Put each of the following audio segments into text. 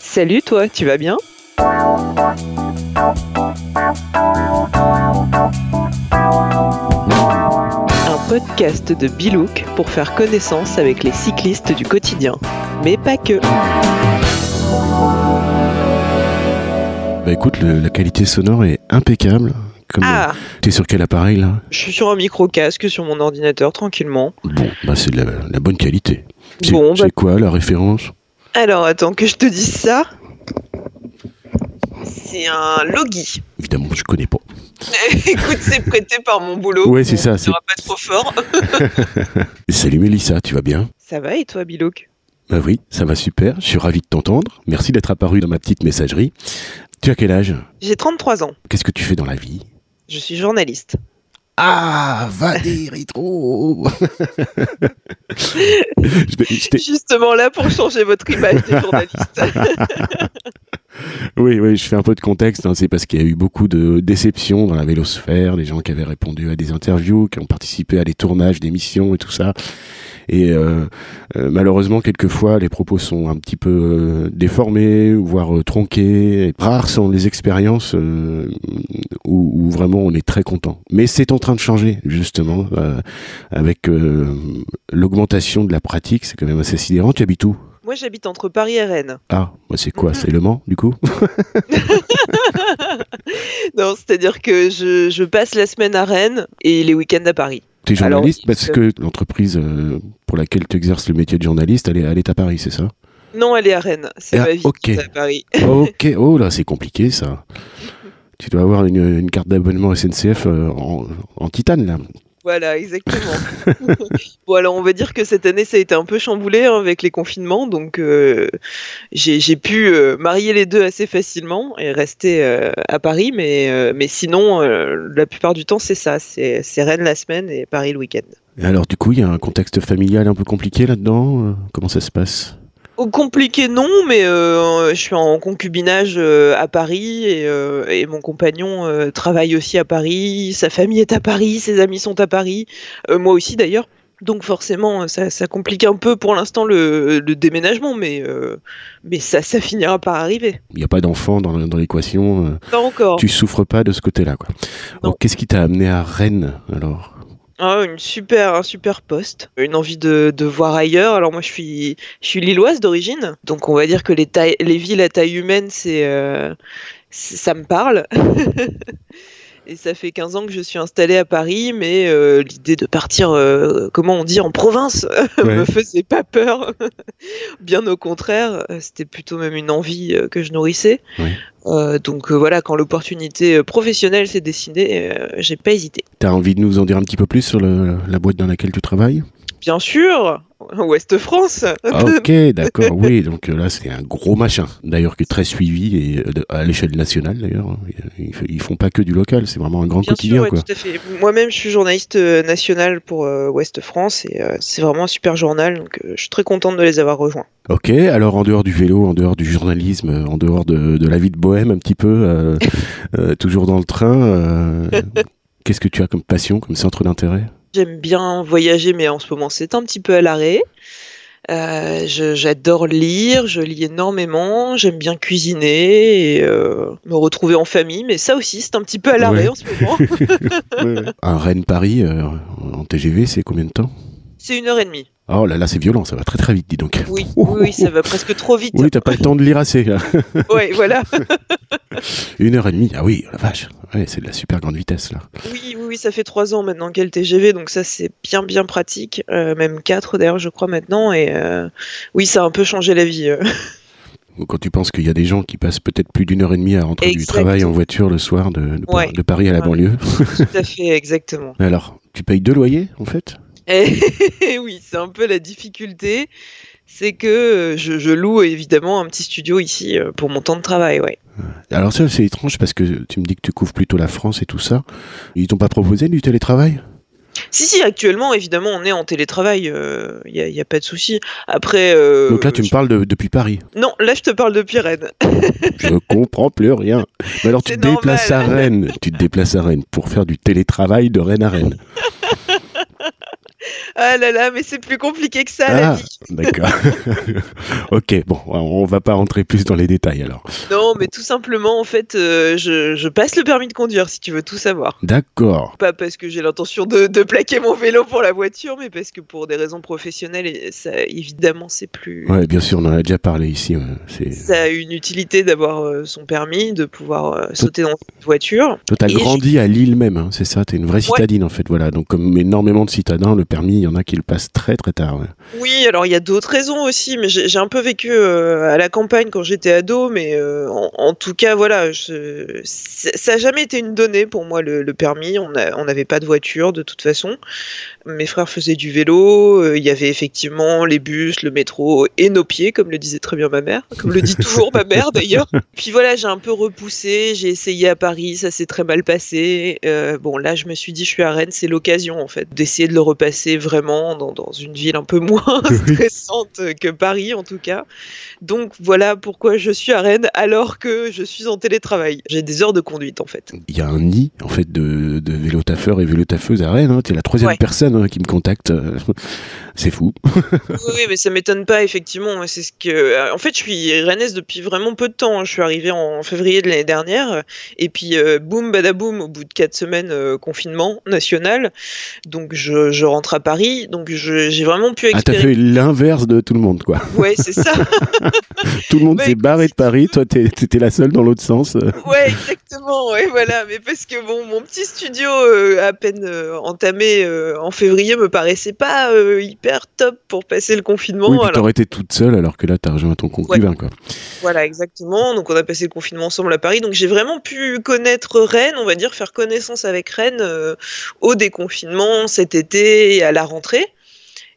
Salut toi, tu vas bien? Un podcast de Bilouk pour faire connaissance avec les cyclistes du quotidien. Mais pas que. Bah écoute, le- la qualité sonore est impeccable. Comme Ah, T'es sur quel appareil là? Je suis sur un micro-casque sur mon ordinateur tranquillement. Bon, bah c'est de la, la bonne qualité. C'est Bon, c'est bah- quoi la référence? Alors attends que je te dise ça. C'est un Logi. Évidemment, je connais pas. Écoute, c'est prêté par mon boulot. Ouais, c'est ça, Ça c'est- sera pas trop fort. Salut Mélissa, tu vas bien? Ça va et toi, Bilouk? Bah oui, ça va super. Je suis ravi de t'entendre. Merci d'être apparu dans ma petite messagerie. Tu as quel âge? J'ai 33 ans. Qu'est-ce que tu fais dans la vie? Je suis journaliste. Ah, va des rétro Justement là pour changer votre image des journalistes. Oui, oui, je fais un peu de contexte. hein. C'est parce qu'il y a eu beaucoup de déceptions dans la vélosphère, des gens qui avaient répondu à des interviews, qui ont participé à des tournages d'émissions et tout ça. Et euh, euh, malheureusement, quelquefois, les propos sont un petit peu euh, déformés, voire tronqués. Rares sont les expériences où, où vraiment on est très content. Mais c'est en train de changer, justement, avec l'augmentation de la pratique. C'est quand même assez sidérant. Tu habites où? Moi j'habite entre Paris et Rennes. Ah, c'est quoi Mhm. C'est Le Mans, du coup? Non, c'est-à-dire que je, je passe la semaine à Rennes et les week-ends à Paris. Tu es journaliste parce que l'entreprise euh, pour laquelle tu exerces le métier de journaliste, elle est, elle est à Paris, c'est ça? Non, elle est à Rennes. C'est Ah, ma vie ok. qui est à Paris. Ok, oh là, c'est compliqué ça. Tu dois avoir une, une carte d'abonnement SNCF euh, en, en titane là. Voilà, exactement. bon, alors on va dire que cette année ça a été un peu chamboulé hein, avec les confinements, donc euh, j'ai pu euh, marier les deux assez facilement et rester euh, à Paris, mais, mais sinon, la plupart du temps c'est ça, c'est Rennes la semaine et Paris le week-end. Alors du coup, il y a un contexte familial un peu compliqué là-dedans? Comment ça se passe? Compliqué non, mais euh, je suis en concubinage euh, à Paris et, euh, et mon compagnon travaille aussi à Paris, sa famille est à Paris, ses amis sont à Paris, moi aussi d'ailleurs. Donc forcément, ça, ça complique un peu pour l'instant le, le déménagement, mais, euh, mais ça, ça finira par arriver. Il n'y a pas d'enfant dans, dans l'équation. Pas encore. tu souffres pas de ce côté-là, quoi. Qu'est-ce qui t'a amené à Rennes alors? Ah, une super, un super poste, une envie de, de voir ailleurs. Alors moi, je suis, je suis lilloise d'origine, donc on va dire que les, tailles, les villes à taille humaine, c'est, euh, ça me parle. Et ça fait 15 ans que je suis installée à Paris, mais euh, l'idée de partir, euh, comment on dit, en province, Ouais. me faisait pas peur. Bien au contraire, euh, c'était plutôt même une envie que je nourrissais. Ouais. Euh, donc voilà, quand l'opportunité professionnelle s'est dessinée, j'ai pas hésité. T'as envie de nous en dire un petit peu plus sur le- la boîte dans laquelle tu travailles? Bien sûr, Ouest France. Ah, Ok, d'accord, oui, donc euh, là c'est un gros machin, d'ailleurs qui est très suivi et euh, à l'échelle nationale d'ailleurs. Ils, ils font pas que du local, c'est vraiment un grand Bien quotidien sûr, ouais, quoi. tout à fait. Moi-même, je suis journaliste euh, national pour euh, Ouest France et euh, c'est vraiment un super journal, donc euh, je suis très contente de les avoir rejoints. Ok, alors en dehors du vélo, en dehors du journalisme, en dehors de, de la vie de bohème un petit peu, toujours dans le train, qu'est-ce que tu as comme passion, comme centre d'intérêt? J'aime bien voyager, mais en ce moment, c'est un petit peu à l'arrêt. Euh, J'adore lire, je lis énormément, j'aime bien cuisiner et euh, me retrouver en famille, mais ça aussi, c'est un petit peu à l'arrêt Ouais. en ce moment. Un Rennes-Paris euh, en TGV, c'est combien de temps? C'est une heure et demie. Oh là là, c'est violent, ça va très très vite, dis donc. Oui, oui, oui, ça va presque trop vite. Oui, t'as pas le temps de lire assez. Ouais, voilà. Une heure et demie, ah oui, la vache. Ouais, c'est de la super grande vitesse là. Oui, oui, oui, ça fait trois ans maintenant qu'elle TGV, donc ça c'est bien bien pratique, euh, même quatre d'ailleurs je crois maintenant, et euh, oui ça a un peu changé la vie. euh. Quand tu penses qu'il y a des gens qui passent peut-être plus d'une heure et demie à rentrer du travail en voiture le soir de, de, Ouais. de Paris à la Ouais. banlieue. Tout à fait, exactement. Alors, tu payes deux loyers en fait? Et oui, c'est un peu la difficulté, c'est que euh, je, je loue évidemment un petit studio ici euh, pour mon temps de travail, ouais. Alors ça, c'est étrange parce que tu me dis que tu couvres plutôt la France et tout ça. Ils t'ont pas proposé du télétravail? Si, si, actuellement, évidemment, on est en télétravail, il n'y a, y a pas de souci. Après... euh, Donc là, tu me parles de- depuis Paris. Non, là, je te parle de Rennes. Je comprends plus rien. Mais alors, tu déplaces à. Rennes. Tu te déplaces à Rennes pour faire du télétravail de Rennes à Rennes. Ah là là, mais c'est plus compliqué que ça, la Ah, vie. d'accord. ok, bon, on va pas rentrer plus dans les détails alors. Non, mais tout simplement, en fait, euh, je, je passe le permis de conduire, si tu veux tout savoir. D'accord. Pas parce que j'ai l'intention de, de plaquer mon vélo pour la voiture, mais parce que pour des raisons professionnelles, ça, évidemment, c'est plus... Ouais, bien sûr, on en a déjà parlé ici. ouais. Ça a une utilité d'avoir euh, son permis, de pouvoir euh, sauter dans une voiture. Toi, t'as grandi à Lille même, hein, c'est ça, t'es une vraie citadine en fait, voilà. Donc comme énormément de citadins, le permis, il y en a qui le passent très très tard. ouais. Oui, alors il y a d'autres raisons aussi, mais j'ai un peu vécu euh, à la campagne quand j'étais ado, mais euh, en, en tout cas, voilà, je- ça ça a jamais été une donnée pour moi le, le permis. On n'avait pas de voiture de toute façon. Mes frères faisaient du vélo. euh, Il y avait effectivement les bus, le métro et nos pieds, comme le disait très bien ma mère, comme le dit toujours ma mère d'ailleurs. Puis voilà, j'ai un peu repoussé. J'ai essayé à Paris, ça s'est très mal passé. Bon, là, je me suis dit, je suis à Rennes, c'est l'occasion en fait d'essayer de le repasser vraiment dans, dans une ville un peu moins stressante que Paris en tout cas. Donc voilà pourquoi je suis à Rennes alors que je suis en télétravail. J'ai des heures de conduite en fait. Il y a un nid en fait de, de vélotaffeurs et vélotaffeuses à Rennes. Hein. T'es la troisième Ouais. personne hein, qui me contacte. c'est fou. Oui, oui, mais ça m'étonne pas effectivement. C'est ce que. euh, En fait, je suis rennaise depuis vraiment peu de temps. hein. Je suis arrivée en février de l'année dernière, et puis euh, boum, badaboum, au bout de quatre semaines euh, confinement national. Donc je, je rentre à Paris. Donc j'ai vraiment pu Ah, t'as expérimenter. fait l'inverse de tout le monde, quoi. Ouais, c'est ça. Tout le monde s'est barré de Paris, toi t'étais la seule dans l'autre sens. Ouais, exactement. Ouais, voilà. Mais parce que bon, mon petit studio euh, à peine euh, entamé euh, en février me paraissait pas hyper top pour passer le confinement. oui, Alors, t'aurais été toute seule alors que là t'as rejoint ton concubin, quoi. Voilà, exactement. Donc on a passé le confinement ensemble à Paris. Donc j'ai vraiment pu connaître Rennes, on va dire, faire connaissance avec Rennes au déconfinement cet été à la rentrée.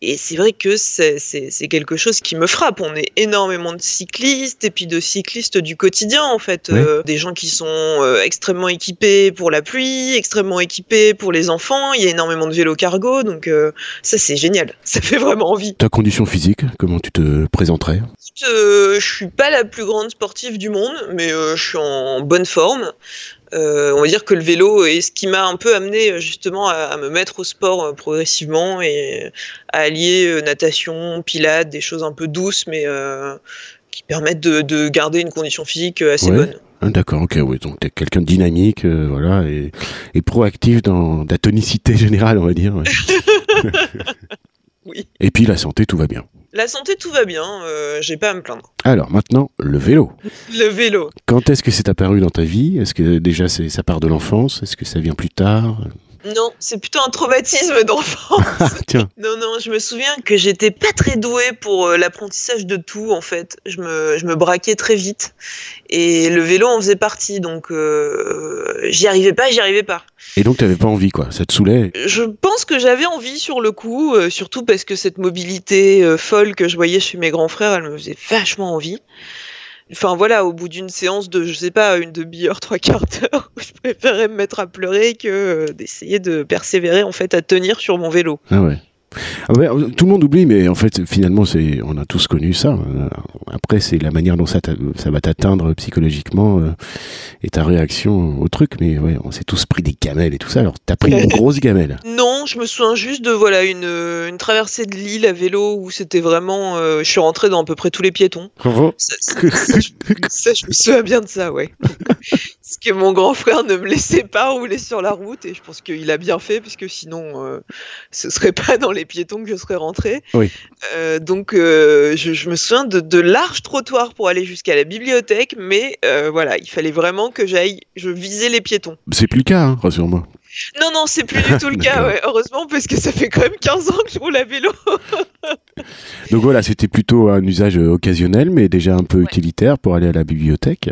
Et c'est vrai que c'est quelque chose qui me frappe. On est énormément de cyclistes et puis de cyclistes du quotidien en fait. Euh, des gens qui sont euh, extrêmement équipés pour la pluie, extrêmement équipés pour les enfants. Il y a énormément de vélos cargo. Donc euh, ça c'est génial. Ça fait vraiment envie. Ta condition physique, comment tu te présenterais? Je suis pas la plus grande sportive du monde, mais je suis en bonne forme. Euh, on va dire que le vélo est ce qui m'a un peu amené euh, justement à, à me mettre au sport euh, progressivement et à allier euh, natation, pilates, des choses un peu douces, mais qui permettent de, de garder une condition physique assez Ouais. bonne. Ah, D'accord, ok, oui, donc t'es quelqu'un de dynamique, voilà, et, et proactif dans la tonicité générale, on va dire. ouais. Oui. Et puis la santé, tout va bien. La santé, tout va bien. euh, J'ai pas à me plaindre. Alors maintenant, le vélo. Le vélo. Quand est-ce que c'est apparu dans ta vie? Est-ce que déjà c'est, ça part de l'enfance? Est-ce que ça vient plus tard? Non, c'est plutôt un traumatisme d'enfant. Ah, tiens, Non, non, je me souviens que j'étais pas très douée pour euh, l'apprentissage de tout, en fait. Je me, je me braquais très vite. Et le vélo en faisait partie, donc euh, j'y arrivais pas, j'y arrivais pas. et donc t'avais pas envie, quoi Ça te saoulait Je pense que j'avais envie sur le coup, euh, surtout parce que cette mobilité euh, folle que je voyais chez mes grands frères, elle me faisait vachement envie. Enfin voilà, au bout d'une séance de, je sais pas, une demi-heure, trois quarts d'heure, je préférais me mettre à pleurer que euh, d'essayer de persévérer en fait à tenir sur mon vélo. Ah ouais. Ah tout le monde oublie, mais en fait, finalement, c'est, on a tous connu ça. Euh, Après, c'est la manière dont ça, ça va t'atteindre psychologiquement euh, et ta réaction au truc. Mais ouais, on s'est tous pris des gamelles et tout ça. Alors, t'as pris une grosse gamelle. Non, je me souviens juste de voilà une, euh, une traversée de l'île à vélo où c'était vraiment, euh, je suis rentré dans à peu près tous les piétons. Ça, ça, ça, je, ça, je me souviens bien de ça, ouais. Parce que mon grand frère ne me laissait pas rouler sur la route et je pense qu'il a bien fait parce que sinon euh, ce serait pas dans les piétons que je serais rentré. Oui. Euh, donc euh, je, je me souviens de, de larges trottoirs pour aller jusqu'à la bibliothèque, mais euh, voilà, il fallait vraiment que j'aille, je visais les piétons. C'est plus le cas, hein, rassure-moi. Non, non, c'est plus du tout le cas, ouais, heureusement, parce que ça fait quand même 15 ans que je roule à vélo. Donc voilà, c'était plutôt un usage occasionnel, mais déjà un peu Ouais. utilitaire pour aller à la bibliothèque.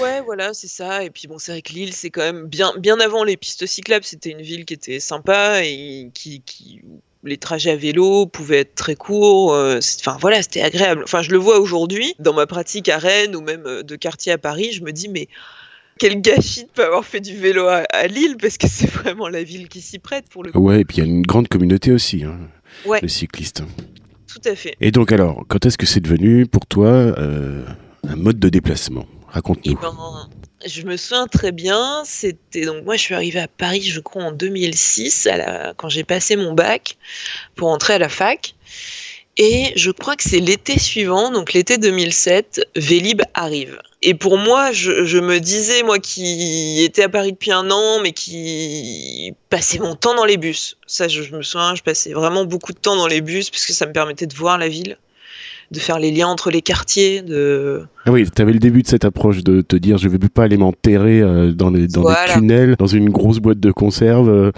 Ouais, voilà, c'est ça. Et puis bon, c'est vrai que Lille, c'est quand même bien, bien avant les pistes cyclables. C'était une ville qui était sympa et qui, qui les trajets à vélo pouvaient être très courts. euh, Enfin voilà, c'était agréable. Enfin, je le vois aujourd'hui dans ma pratique à Rennes ou même euh, de quartier à Paris. Je me dis mais quel gâchis de pas avoir fait du vélo à, à Lille parce que c'est vraiment la ville qui s'y prête pour le coup. Ouais, et puis il y a une grande communauté aussi, hein, Ouais. de cyclistes. Tout à fait. Et donc alors, quand est-ce que c'est devenu pour toi euh, un mode de déplacement? Raconte-nous. ben, je me souviens très bien, c'était donc moi je suis arrivée à Paris, je crois en 2006, à la, quand j'ai passé mon bac pour entrer à la fac. Et je crois que c'est l'été suivant, donc l'été 2007, Vélib arrive. Et pour moi, je, me disais, moi qui étais à Paris depuis un an, mais qui passais mon temps dans les bus. Ça, je, je me souviens, je passais vraiment beaucoup de temps dans les bus, puisque ça me permettait de voir la ville de faire les liens entre les quartiers. De... Ah oui, tu avais le début de cette approche de te dire je ne vais pas aller m'enterrer euh, dans, les, dans voilà. tunnels, dans une grosse boîte de conserve, euh,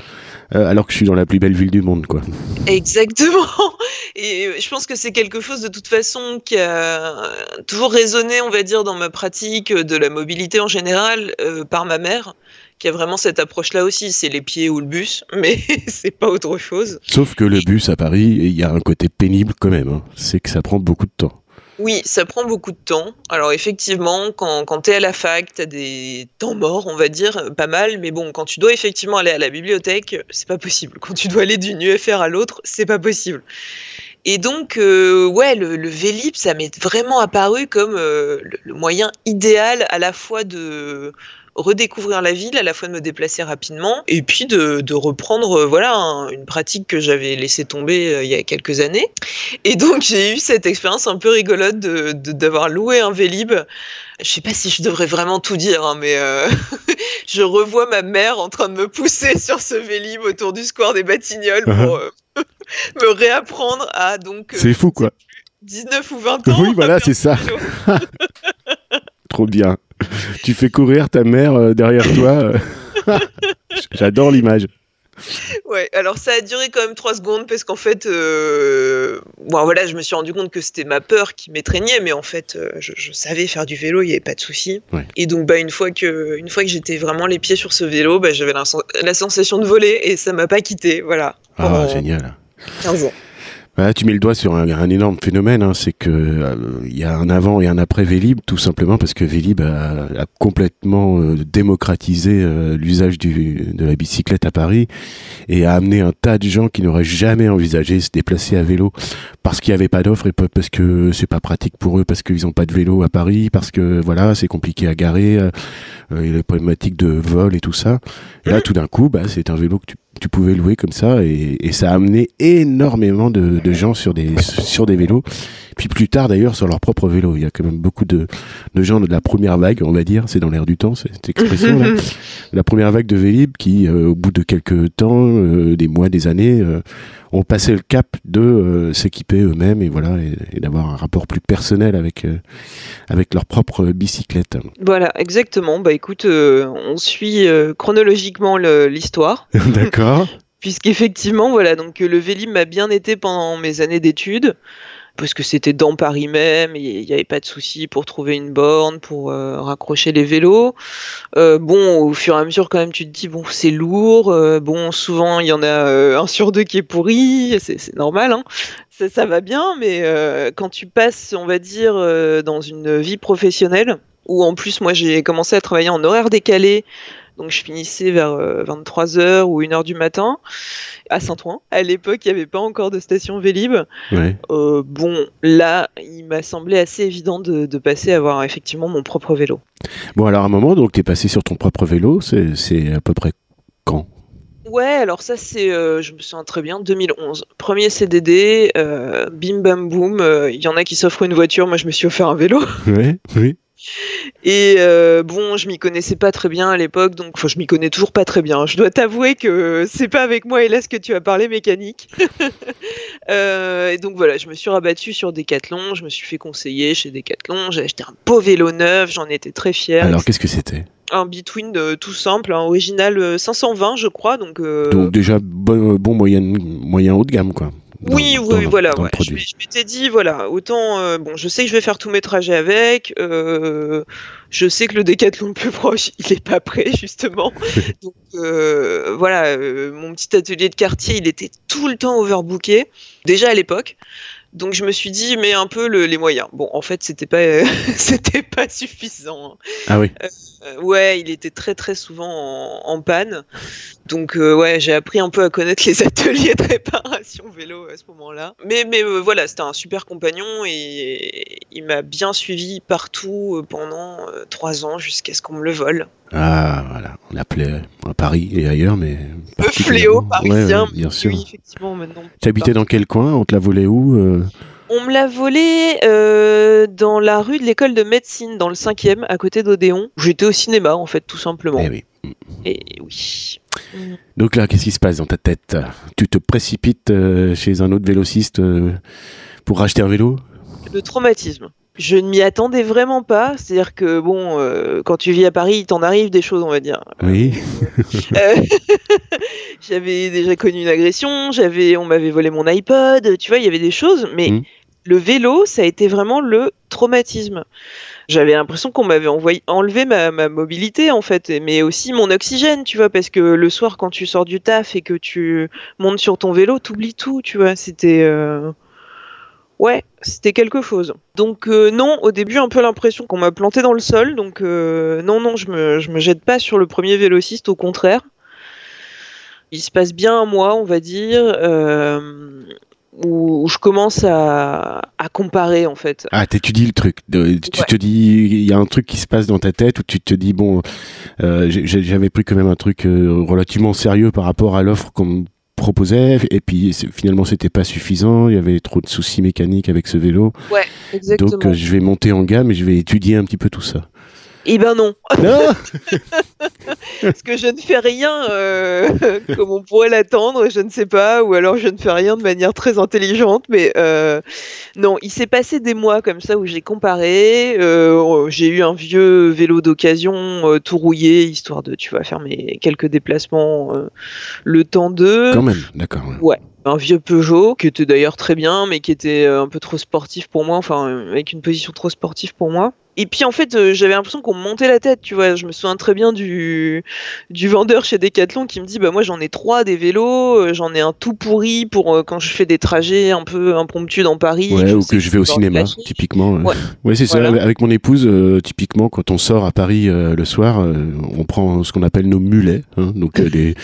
euh, alors que je suis dans la plus belle ville du monde. quoi. Exactement. Et je pense que c'est quelque chose de toute façon qui a toujours résonné, on va dire, dans ma pratique de la mobilité en général euh, par ma mère qui a vraiment cette approche-là aussi. C'est les pieds ou le bus, mais c'est pas autre chose. Sauf que le bus à Paris, il y a un côté pénible quand même. Hein. C'est que ça prend beaucoup de temps. Oui, ça prend beaucoup de temps. Alors effectivement, quand, quand tu es à la fac, tu as des temps morts, on va dire, pas mal, mais bon, quand tu dois effectivement aller à la bibliothèque, c'est pas possible. Quand tu dois aller d'une UFR à l'autre, c'est pas possible. Et donc, euh, ouais, le, le, Vélib, ça m'est vraiment apparu comme euh, le, le, moyen idéal à la fois de redécouvrir la ville, à la fois de me déplacer rapidement et puis de, de reprendre euh, voilà un, une pratique que j'avais laissé tomber euh, il y a quelques années. Et donc j'ai eu cette expérience un peu rigolote d'avoir loué un Vélib. Je sais pas si je devrais vraiment tout dire, hein, mais euh, je revois ma mère en train de me pousser sur ce Vélib autour du square des Batignolles pour uh -huh. me réapprendre à donc. C'est fou quoi. 19 ou 20 ans. Oui, voilà, c'est ça. Trop bien. tu fais courir ta mère euh, derrière toi. J'adore l'image. Ouais, alors ça a duré quand même trois secondes parce qu'en fait, euh, bon voilà, je me suis rendu compte que c'était ma peur qui m'étreignait, mais en fait, euh, je, je, savais faire du vélo, il n'y avait pas de souci. Ouais. Et donc, bah une fois que, une fois que j'étais vraiment les pieds sur ce vélo, bah, j'avais la, la, sensation de voler et ça m'a pas quitté, voilà. Ah génial. 15 ans. Voilà, tu mets le doigt sur un, un énorme phénomène, hein, c'est que il euh, y a un avant et un après Vélib, tout simplement parce que Vélib a, a complètement euh, démocratisé euh, l'usage de la bicyclette à Paris et a amené un tas de gens qui n'auraient jamais envisagé se déplacer à vélo parce qu'il n'y avait pas d'offre et parce que c'est pas pratique pour eux, parce qu'ils n'ont pas de vélo à Paris, parce que voilà, c'est compliqué à garer, il y a les problématiques de vol et tout ça. Là, tout d'un coup, bah, c'est un vélo que tu tu pouvais louer comme ça et, et ça a amené énormément de, de, gens sur des sur des vélos. Puis plus tard d'ailleurs sur leur propre vélo. Il y a quand même beaucoup de, de gens de la première vague on va dire. C'est dans l'air du temps cette expression là. La première vague de Vélib qui euh, au bout de quelques temps euh, des mois des années euh, ont passé le cap de euh, s'équiper eux-mêmes et voilà et, et d'avoir un rapport plus personnel avec euh, avec leur propre bicyclette. Voilà, exactement. Bah écoute, euh, on suit chronologiquement l'histoire. D'accord. Puisqu'effectivement, voilà, donc le Vélib m'a bien été pendant mes années d'études parce que c'était dans Paris même, il n'y avait pas de souci pour trouver une borne, pour euh, raccrocher les vélos. Euh, bon, au fur et à mesure, quand même, tu te dis, bon, c'est lourd, euh, bon, souvent, il y en a un sur deux qui est pourri, c'est normal, hein. ça, va bien, mais quand tu passes, on va dire, dans une vie professionnelle, où en plus, moi, j'ai commencé à travailler en horaire décalé, donc je finissais vers 23h ou 1h du matin à Saint-Ouen. À l'époque, il n'y avait pas encore de station Vélib. Ouais. Euh, bon, là, il m'a semblé assez évident de, de, passer à avoir effectivement mon propre vélo. Bon, alors à un moment, donc tu es passé sur ton propre vélo, c'est à peu près quand? Ouais, alors ça c'est, euh, je me souviens très bien, 2011. Premier CDD, euh, bim bam boum, euh, il y en a qui s'offrent une voiture, moi je me suis offert un vélo. Oui, oui. Et bon, je m'y connaissais pas très bien à l'époque, donc enfin, je m'y connais toujours pas très bien. Je dois t'avouer que c'est pas avec moi, hélas, que tu as parlé mécanique. et donc voilà, je me suis rabattu sur Decathlon, je me suis fait conseiller chez Decathlon, j'ai acheté un beau vélo neuf, j'en étais très fier. Alors qu'est-ce que c'était? Un Between euh, tout simple, un original 520 je crois. Donc, euh... donc déjà bon, bon moyen, moyen haut de gamme quoi. Dans, oui, oui, dans, voilà. Ouais. Je, je m'étais dit, voilà, autant, euh, bon, je sais que je vais faire tous mes trajets avec. Euh, je sais que le décathlon le plus proche, il est pas prêt, justement. Donc, euh, voilà, mon petit atelier de quartier, il était tout le temps overbooké, déjà à l'époque. Donc je me suis dit mais un peu le, les moyens. Bon en fait c'était pas c'était pas suffisant. Hein. Ah oui. Euh, ouais il était très très souvent en, en panne. Donc euh, ouais j'ai appris un peu à connaître les ateliers de réparation vélo à ce moment-là. Mais mais euh, voilà c'était un super compagnon et il m'a bien suivi partout pendant trois ans jusqu'à ce qu'on me le vole. Ah, voilà, on l'appelait à Paris et ailleurs, mais. Le fléau parisien, Ouais, ouais, bien sûr. oui, effectivement, maintenant. Tu habitais dans quel coin? On te l'a volé où On me l'a volé euh, dans la rue de l'école de médecine, dans le 5e, à côté d'Odéon. J'étais au cinéma, en fait, tout simplement. Eh oui. Et oui. Donc là, qu'est-ce qui se passe dans ta tête? Tu te précipites euh, chez un autre vélociste euh, pour racheter un vélo? Le traumatisme. Je ne m'y attendais vraiment pas. C'est-à-dire que, bon, euh, quand tu vis à Paris, il t'en arrive des choses, on va dire. Oui. Euh, j'avais déjà connu une agression, j'avais, on m'avait volé mon iPod, tu vois, il y avait des choses, mais Mhm. Le vélo, ça a été vraiment le traumatisme. J'avais l'impression qu'on m'avait envoyé, enlevé ma, mobilité en fait, mais aussi mon oxygène, tu vois, parce que le soir quand tu sors du taf et que tu montes sur ton vélo, t'oublies tout, tu vois. C'était euh, ouais, c'était quelque chose. Donc euh, non, au début un peu l'impression qu'on m'a planté dans le sol, donc euh, non non, je me je me jette pas sur le premier vélociste, au contraire. Il se passe bien un mois, on va dire, où, où je commence à, à comparer en fait. Ah, t'étudies le truc. De- tu Ouais. te dis, il y a un truc qui se passe dans ta tête où tu te dis, bon, euh, j'avais pris quand même un truc euh, relativement sérieux par rapport à l'offre qu'on me proposait, et puis finalement c'était pas suffisant, il y avait trop de soucis mécaniques avec ce vélo, Exactement. donc euh, je vais monter en gamme et je vais étudier un petit peu tout ça. Eh ben non, Non parce que je ne fais rien euh, comme on pourrait l'attendre, je ne sais pas, ou alors je ne fais rien de manière très intelligente, mais euh, non, il s'est passé des mois comme ça où j'ai comparé, euh, j'ai eu un vieux vélo d'occasion tout rouillé, histoire de, tu vois, faire mes quelques déplacements le temps de... Quand même, d'accord. ouais. un vieux Peugeot qui était d'ailleurs très bien mais qui était un peu trop sportif pour moi enfin avec une position trop sportive pour moi et puis en fait euh, j'avais l'impression qu'on me montait la tête tu vois je me souviens très bien du du vendeur chez Decathlon qui me dit bah moi j'en ai trois des vélos euh, j'en ai un tout pourri pour euh, quand je fais des trajets un peu impromptus dans Paris Ouais, ou que je vais au cinéma, typiquement. Ouais. Ouais, c'est ça. Avec mon épouse, euh, typiquement, quand on sort à Paris euh, le soir, euh, on prend ce qu'on appelle nos mulets, hein, donc euh, des,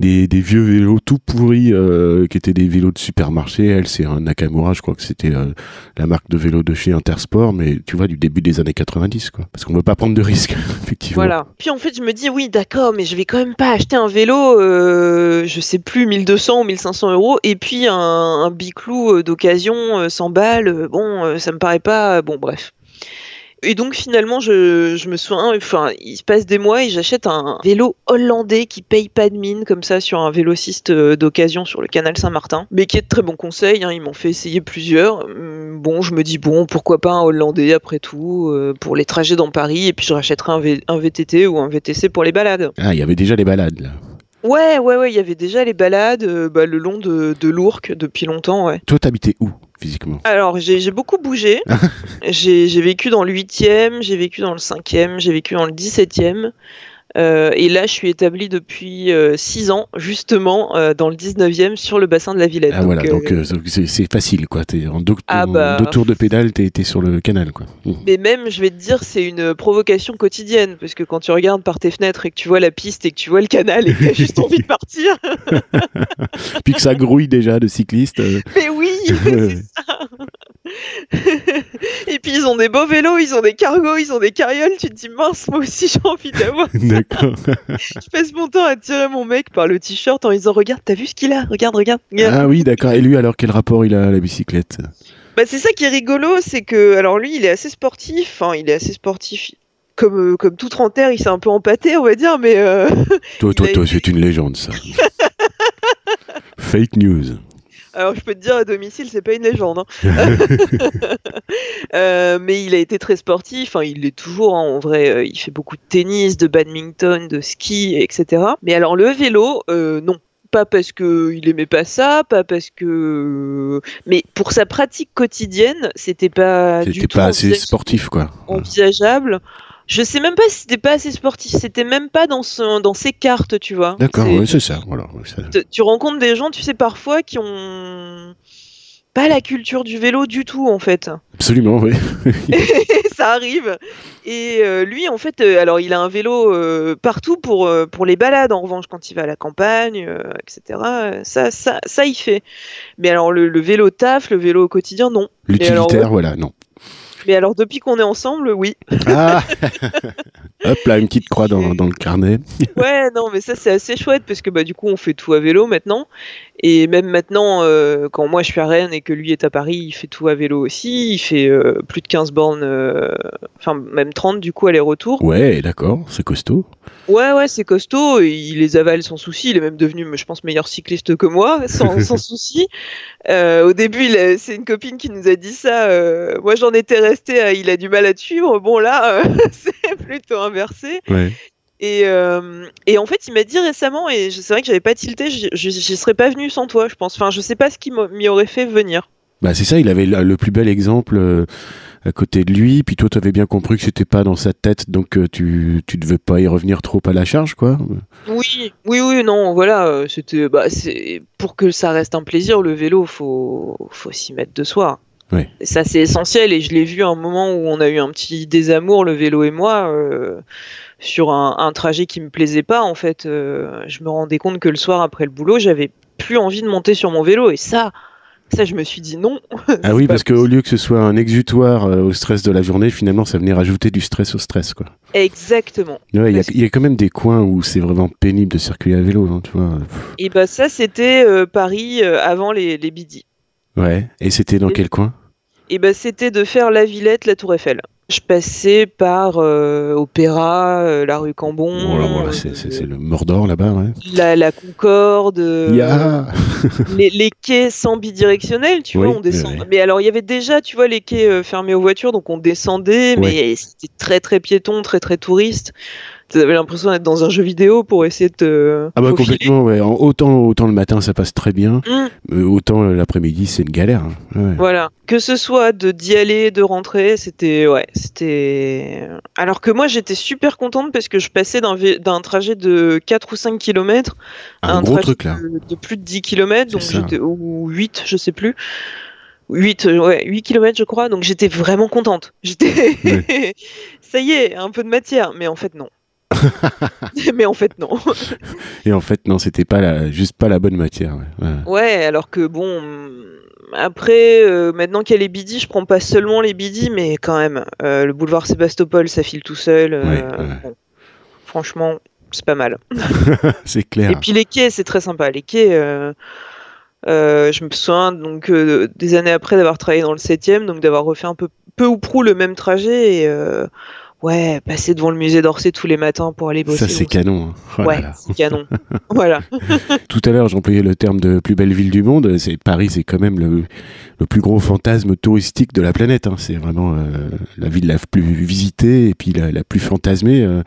des des vieux vélos tout pourris euh, qui étaient des vélos de supermarché. Elle, c'est un Nakamura, je crois que c'était euh, la marque de vélo de chez Intersport, mais tu vois du début des années 90, quoi. Parce qu'on veut pas prendre de risques, effectivement. Voilà. Puis en fait, je me dis, oui, d'accord, mais je vais quand même pas acheter un vélo, euh, je sais plus, 1200 ou 1500 euros, et puis un, un biclou euh, d'occasion, euh, 100 balles, euh, bon, euh, ça me paraît pas, bon, bref. Et donc finalement, je, je me souviens, enfin, il se passe des mois et j'achète un vélo hollandais qui paye pas de mine comme ça sur un vélociste euh, d'occasion sur le canal Saint-Martin, mais qui est de très bons conseils. Hein, ils m'ont fait essayer plusieurs. Hum, Bon, je me dis bon, pourquoi pas un hollandais après tout euh, pour les trajets dans Paris et puis je rachèterai un, V- un VTT ou un VTC pour les balades. Ah, il y avait déjà les balades, là. Ouais, ouais, ouais, il y avait déjà les balades euh, bah, le long de, de l'Ourcq depuis longtemps, ouais. Toi, t'habitais où, physiquement Alors, j'ai j'ai beaucoup bougé. j'ai j'ai vécu dans le 8e, j'ai vécu dans le 5e, j'ai vécu dans le 17e. Euh, et là, je suis établie depuis 6 ans, justement, euh, dans le 19e, sur le bassin de la Villette. Ah voilà, euh, donc euh, c'est facile, quoi. En deux, Ah bah. deux tours de pédale, t'es sur le canal, quoi. Mmh. Mais même, je vais te dire, c'est une provocation quotidienne, parce que quand tu regardes par tes fenêtres et que tu vois la piste et que tu vois le canal et que tu as juste envie de partir, Puis que ça grouille déjà de cyclistes. euh, mais oui. Et puis ils ont des beaux vélos, ils ont des cargos, ils ont des carrioles, tu te dis mince, moi aussi j'ai envie d'avoir. D'accord. Je passe mon temps à tirer mon mec par le t-shirt en lui disant regarde, t'as vu ce qu'il a? Regarde, regarde, regarde. Ah oui, d'accord. Et lui, alors, quel rapport il a à la bicyclette? Bah c'est ça qui est rigolo, c'est que alors lui il est assez sportif, enfin il est assez sportif. Comme, euh, comme tout trentenaire, il s'est un peu empâté, on va dire, mais euh, Toi, toi, toi, c'est une légende, ça. Fake news. Alors, je peux te dire, à domicile, c'est pas une légende. hein. Euh, mais il a été très sportif. Enfin, il l'est toujours. hein, en vrai, euh, il fait beaucoup de tennis, de badminton, de ski, etc. Mais alors, le vélo, euh, non. Pas parce que il aimait pas ça, pas parce que. Mais pour sa pratique quotidienne, c'était pas du C'était tout pas assez sportif, quoi. envisageable. Je sais même pas si c'était pas assez sportif. C'était même pas dans, dans ses cartes, tu vois. D'accord, C'est- ouais, c'est ça. Voilà. ça- tu rencontres des gens, tu sais, parfois qui ont pas la culture du vélo du tout, en fait. Absolument, oui. ça arrive. Et euh, lui, en fait, euh, alors il a un vélo euh, partout pour, pour les balades, en revanche, quand il va à la campagne, etc. Ça, ça, ça, il fait. Mais alors, le, le vélo taf, le vélo au quotidien, non. L'utilitaire, ouais. voilà, non. Mais alors, depuis qu'on est ensemble, oui. Ah Hop là, une petite croix dans, dans le carnet. ouais, non, mais ça, c'est assez chouette parce que bah, du coup, on fait tout à vélo maintenant. Et même maintenant, euh, quand moi je suis à Rennes et que lui est à Paris, il fait tout à vélo aussi. Il fait euh, plus de 15 bornes, euh, enfin, même 30 du coup, aller-retour. Ouais, d'accord, c'est costaud. Ouais, ouais, c'est costaud. Il les avale sans souci. Il est même devenu, je pense, meilleur cycliste que moi, sans, sans souci. Au début, c'est une copine qui nous a dit ça. moi, j'en étais restée à il a du mal à te suivre. Bon, là, c'est plutôt inversé. Ouais. Et, euh, et en fait, il m'a dit récemment, et je- c'est vrai que j'avais pas tilté, j'y- j'y serais pas venu sans toi, je pense. Enfin, je sais pas ce qui m'y aurait fait venir. Bah c'est ça, il avait le plus bel exemple euh, à côté de lui, puis toi tu avais bien compris que c'était pas dans sa tête, donc euh, tu tu devais pas y revenir trop à la charge quoi. Oui, oui, oui, non, voilà, c'était, bah, c'est pour que ça reste un plaisir, le vélo, faut, faut s'y mettre de soi. Et ça, c'est essentiel, et je l'ai vu à un moment où on a eu un petit désamour, le vélo et moi, euh, sur un, un trajet qui me plaisait pas. En fait, euh, je me rendais compte que le soir après le boulot, j'avais plus envie de monter sur mon vélo, et ça, ça, je me suis dit non. Ah oui, parce qu'au lieu que ce soit un exutoire euh, au stress de la journée, finalement ça venait rajouter du stress au stress quoi. Exactement. Ouais, il y a- Parce que- il y, a quand même des coins où c'est vraiment pénible de circuler à vélo, hein, tu vois. Et bah ça, c'était euh, Paris avant les, les Bidi. Ouais, et c'était dans Et- quel coin? Et bah c'était de faire la Villette, la Tour Eiffel. Je passais par euh, Opéra, euh, la rue Cambon, Voilà, voilà, euh, c'est- c'est c'est le Mordor là-bas, ouais. la, la Concorde, euh, les, les quais sans bidirectionnel, tu Oui, vois, on descend. oui. Mais alors il y avait déjà, tu vois, les quais fermés aux voitures, donc on descendait, mais c'était très très piéton, très très touriste. Tu avais l'impression d'être dans un jeu vidéo pour essayer de te Ah bah complètement, ouais. En- Autant, autant le matin ça passe très bien, Hum. euh, autant euh, l'après-midi c'est une galère. hein. Ouais. Voilà, que ce soit de d'y aller, de rentrer, c'était ouais, c'était. Alors que moi j'étais super contente parce que je passais d'un trajet de 4 ou 5 km à Un, gros trajet truc là. de, de plus de 10 km, donc j'étais ou 8, je sais plus. 8 euh, ouais, 8 km je crois, donc j'étais vraiment contente. J'étais ça y est, un peu de matière, mais en fait non. mais en fait non. Et en fait non, c'était pas la, juste pas la bonne matière. Ouais. Ouais. Ouais, alors que bon, après, euh, maintenant qu'il y a les bidis, je prends pas seulement les bidis, mais quand même, euh, le boulevard Sébastopol, ça file tout seul. euh, Ouais, ouais. bon, franchement, c'est pas mal. c'est clair. Et puis les quais, c'est très sympa. Les quais, je me souviens donc des années après d'avoir travaillé dans le 7 donc d'avoir refait un peu, peu ou prou le même trajet et ouais, passer devant le musée d'Orsay tous les matins pour aller bosser. Ça c'est canon. hein. Oh Ouais, c'est canon. voilà. Tout à l'heure j'employais le terme de plus belle ville du monde. C'est Paris, c'est quand même le, le plus gros fantasme touristique de la planète. hein. C'est vraiment euh, la ville la plus visitée et puis la, la plus fantasmée. euh.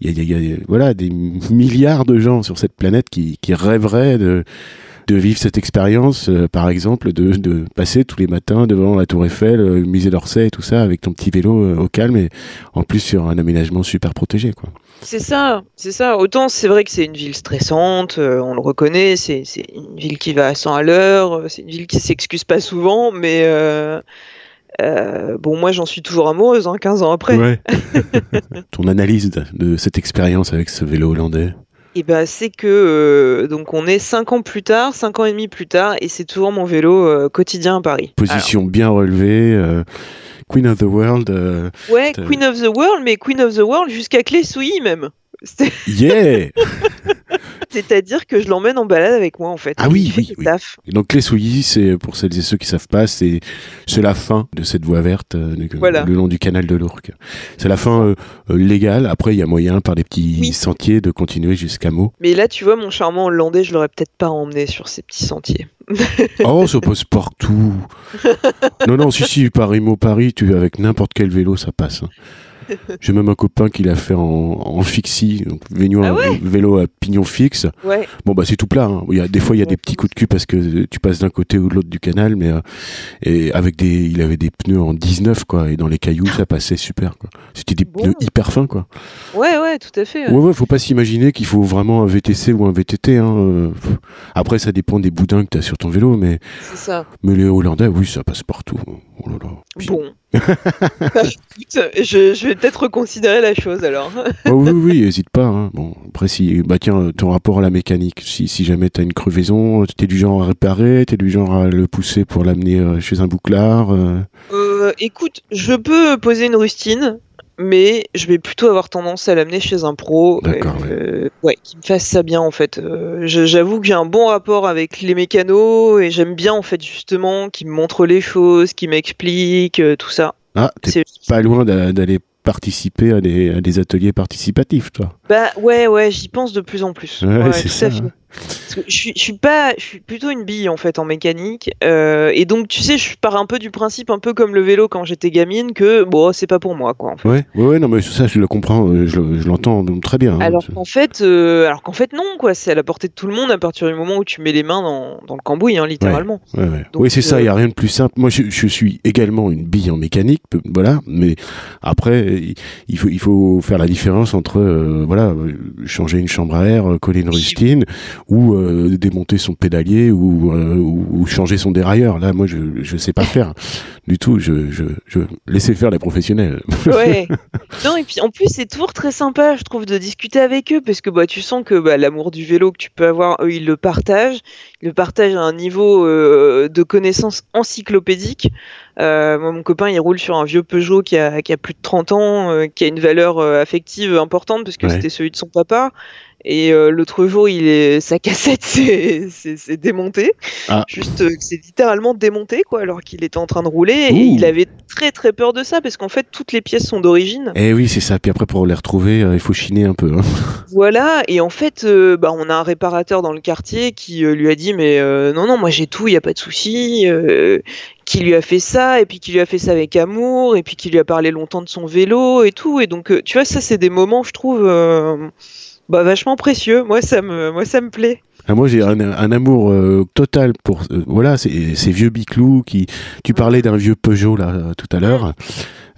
Il y, a, il y a- il y a, voilà des milliards de gens sur cette planète qui, qui rêveraient de de vivre cette expérience, euh, par exemple, de, de passer tous les matins devant la Tour Eiffel, euh, le musée d'Orsay et tout ça, avec ton petit vélo euh, au calme et en plus sur un aménagement super protégé, quoi. C'est ça, c'est ça. Autant c'est vrai que c'est une ville stressante, euh, on le reconnaît, c'est c'est une ville qui va à 100 à l'heure, c'est une ville qui s'excuse pas souvent, mais euh, euh, bon, moi j'en suis toujours amoureuse, hein, 15 ans après. Ouais. ton analyse de, de cette expérience avec ce vélo hollandais? Et ben c'est que euh, donc on est 5 ans plus tard, 5 ans et demi plus tard, et c'est toujours mon vélo euh, quotidien à Paris. Position bien relevée, euh, Queen of the World. ouais, Queen of the World, mais Queen of the World jusqu'à Clé-Souilly même. Yeah C'est-à-dire que je l'emmène en balade avec moi en fait. Ah oui, oui, oui. Et Donc les Souilly, c'est pour celles et ceux qui savent pas, c'est c'est la fin de cette voie verte euh, Voilà. le long du canal de l'Ourcq. C'est la fin euh, euh, légale. Après, il y a moyen par des petits Oui. sentiers de continuer jusqu'à Meaux. Mais là, tu vois, mon charmant hollandais, je l'aurais peut-être pas emmené sur ces petits sentiers. Oh, ça passe partout. non, non, si, si, Paris, Meaux, Paris, tu avec n'importe quel vélo, ça passe. hein. J'ai même un copain qui l'a fait en, en fixie, donc vélo, Ah ouais vélo à pignon fixe. Ouais. Bon bah c'est tout plat. hein. Il y a des fois il y a des petits coups de cul parce que tu passes d'un côté ou de l'autre du canal, mais euh, et avec des, il avait des pneus en 19 quoi, et dans les cailloux ça passait super. C'était des Bon. pneus hyper fins quoi. Ouais, ouais, tout à fait. Ouais ouais, faut pas s'imaginer qu'il faut vraiment un VTC ou un VTT. Hein. euh. Après ça dépend des boudins que t'as sur ton vélo, mais ça. mais les Hollandais oui ça passe partout. Oh là là. Puis, Bon. Bah, écoute, je, je vais peut-être reconsidérer la chose alors. Oh, oui, oui, hésite pas. hein. Bon, après, si, bah tiens, ton rapport à la mécanique. Si, si jamais t'as une crevaison, t'es du genre à réparer, t'es du genre à le pousser pour l'amener euh, chez un bouclard. euh. Euh, écoute, je peux poser une rustine, mais je vais plutôt avoir tendance à l'amener chez un pro. D'accord, euh, ouais, qui me fasse ça bien en fait. Euh, je- J'avoue que j'ai un bon rapport avec les mécanos et j'aime bien en fait justement qu'ils me montrent les choses, qu'ils m'expliquent euh, tout ça. Ah, t'es C'est pas loin d'a- d'aller participer à des, à des ateliers participatifs, toi. Bah ouais ouais, j'y pense de plus en plus. Ouais, c'est tout ça, à fait. hein. Parce que je suis, je suis pas, je suis plutôt une bille en fait en mécanique, euh, et donc tu sais, je pars un peu du principe, un peu comme le vélo quand j'étais gamine, que bon, c'est pas pour moi quoi. En fait. Ouais, ouais, ouais, non, mais ça, je le comprends, euh, je, je l'entends très bien. hein. Alors qu'en fait, euh, alors qu'en fait non quoi, c'est à la portée de tout le monde à partir du moment où tu mets les mains dans, dans le cambouis, hein, littéralement. Ouais, ouais. Oui, c'est ça, il n'y a rien de plus simple. Moi, je, je suis également une bille en mécanique, voilà, mais après, il- faut, il faut faire la différence entre, voilà, changer une chambre à air, coller une rustine, ou euh, démonter son pédalier, ou, euh, ou, ou changer son dérailleur. Là, moi, je ne sais pas faire du tout. Je, je, je laissez faire les professionnels. Ouais. non et puis en plus c'est toujours très sympa, je trouve, de discuter avec eux parce que bah tu sens que bah, l'amour du vélo que tu peux avoir, eux ils le partagent, ils le partagent à un niveau euh, de connaissance encyclopédique. Euh, moi mon copain il roule sur un vieux Peugeot qui a, qui a plus de 30 ans, euh, qui a une valeur euh, affective importante parce que Ouais. c'était celui de son papa. Et euh, l'autre jour, il est sa cassette s'est démontée. Ah. Juste, euh, c'est littéralement démonté, quoi, alors qu'il était en train de rouler. Ouh. Et il avait très très peur de ça parce qu'en fait, toutes les pièces sont d'origine. Eh oui, c'est ça. Puis après, pour les retrouver, euh, il faut chiner un peu. hein. Voilà. Et en fait, bah, on a un réparateur dans le quartier qui lui a dit, mais non non, moi j'ai tout, il y a pas de souci. qui lui a fait ça et puis qui lui a fait ça avec amour et puis qui lui a parlé longtemps de son vélo et tout. Et donc, tu vois, ça c'est des moments, je trouve. Bah, vachement précieux. Moi, ça me, moi, ça me plaît. Ah, moi, j'ai un, un amour euh, total pour euh, voilà ces, ces vieux biclous qui. Tu parlais d'un vieux Peugeot là euh, tout à l'heure,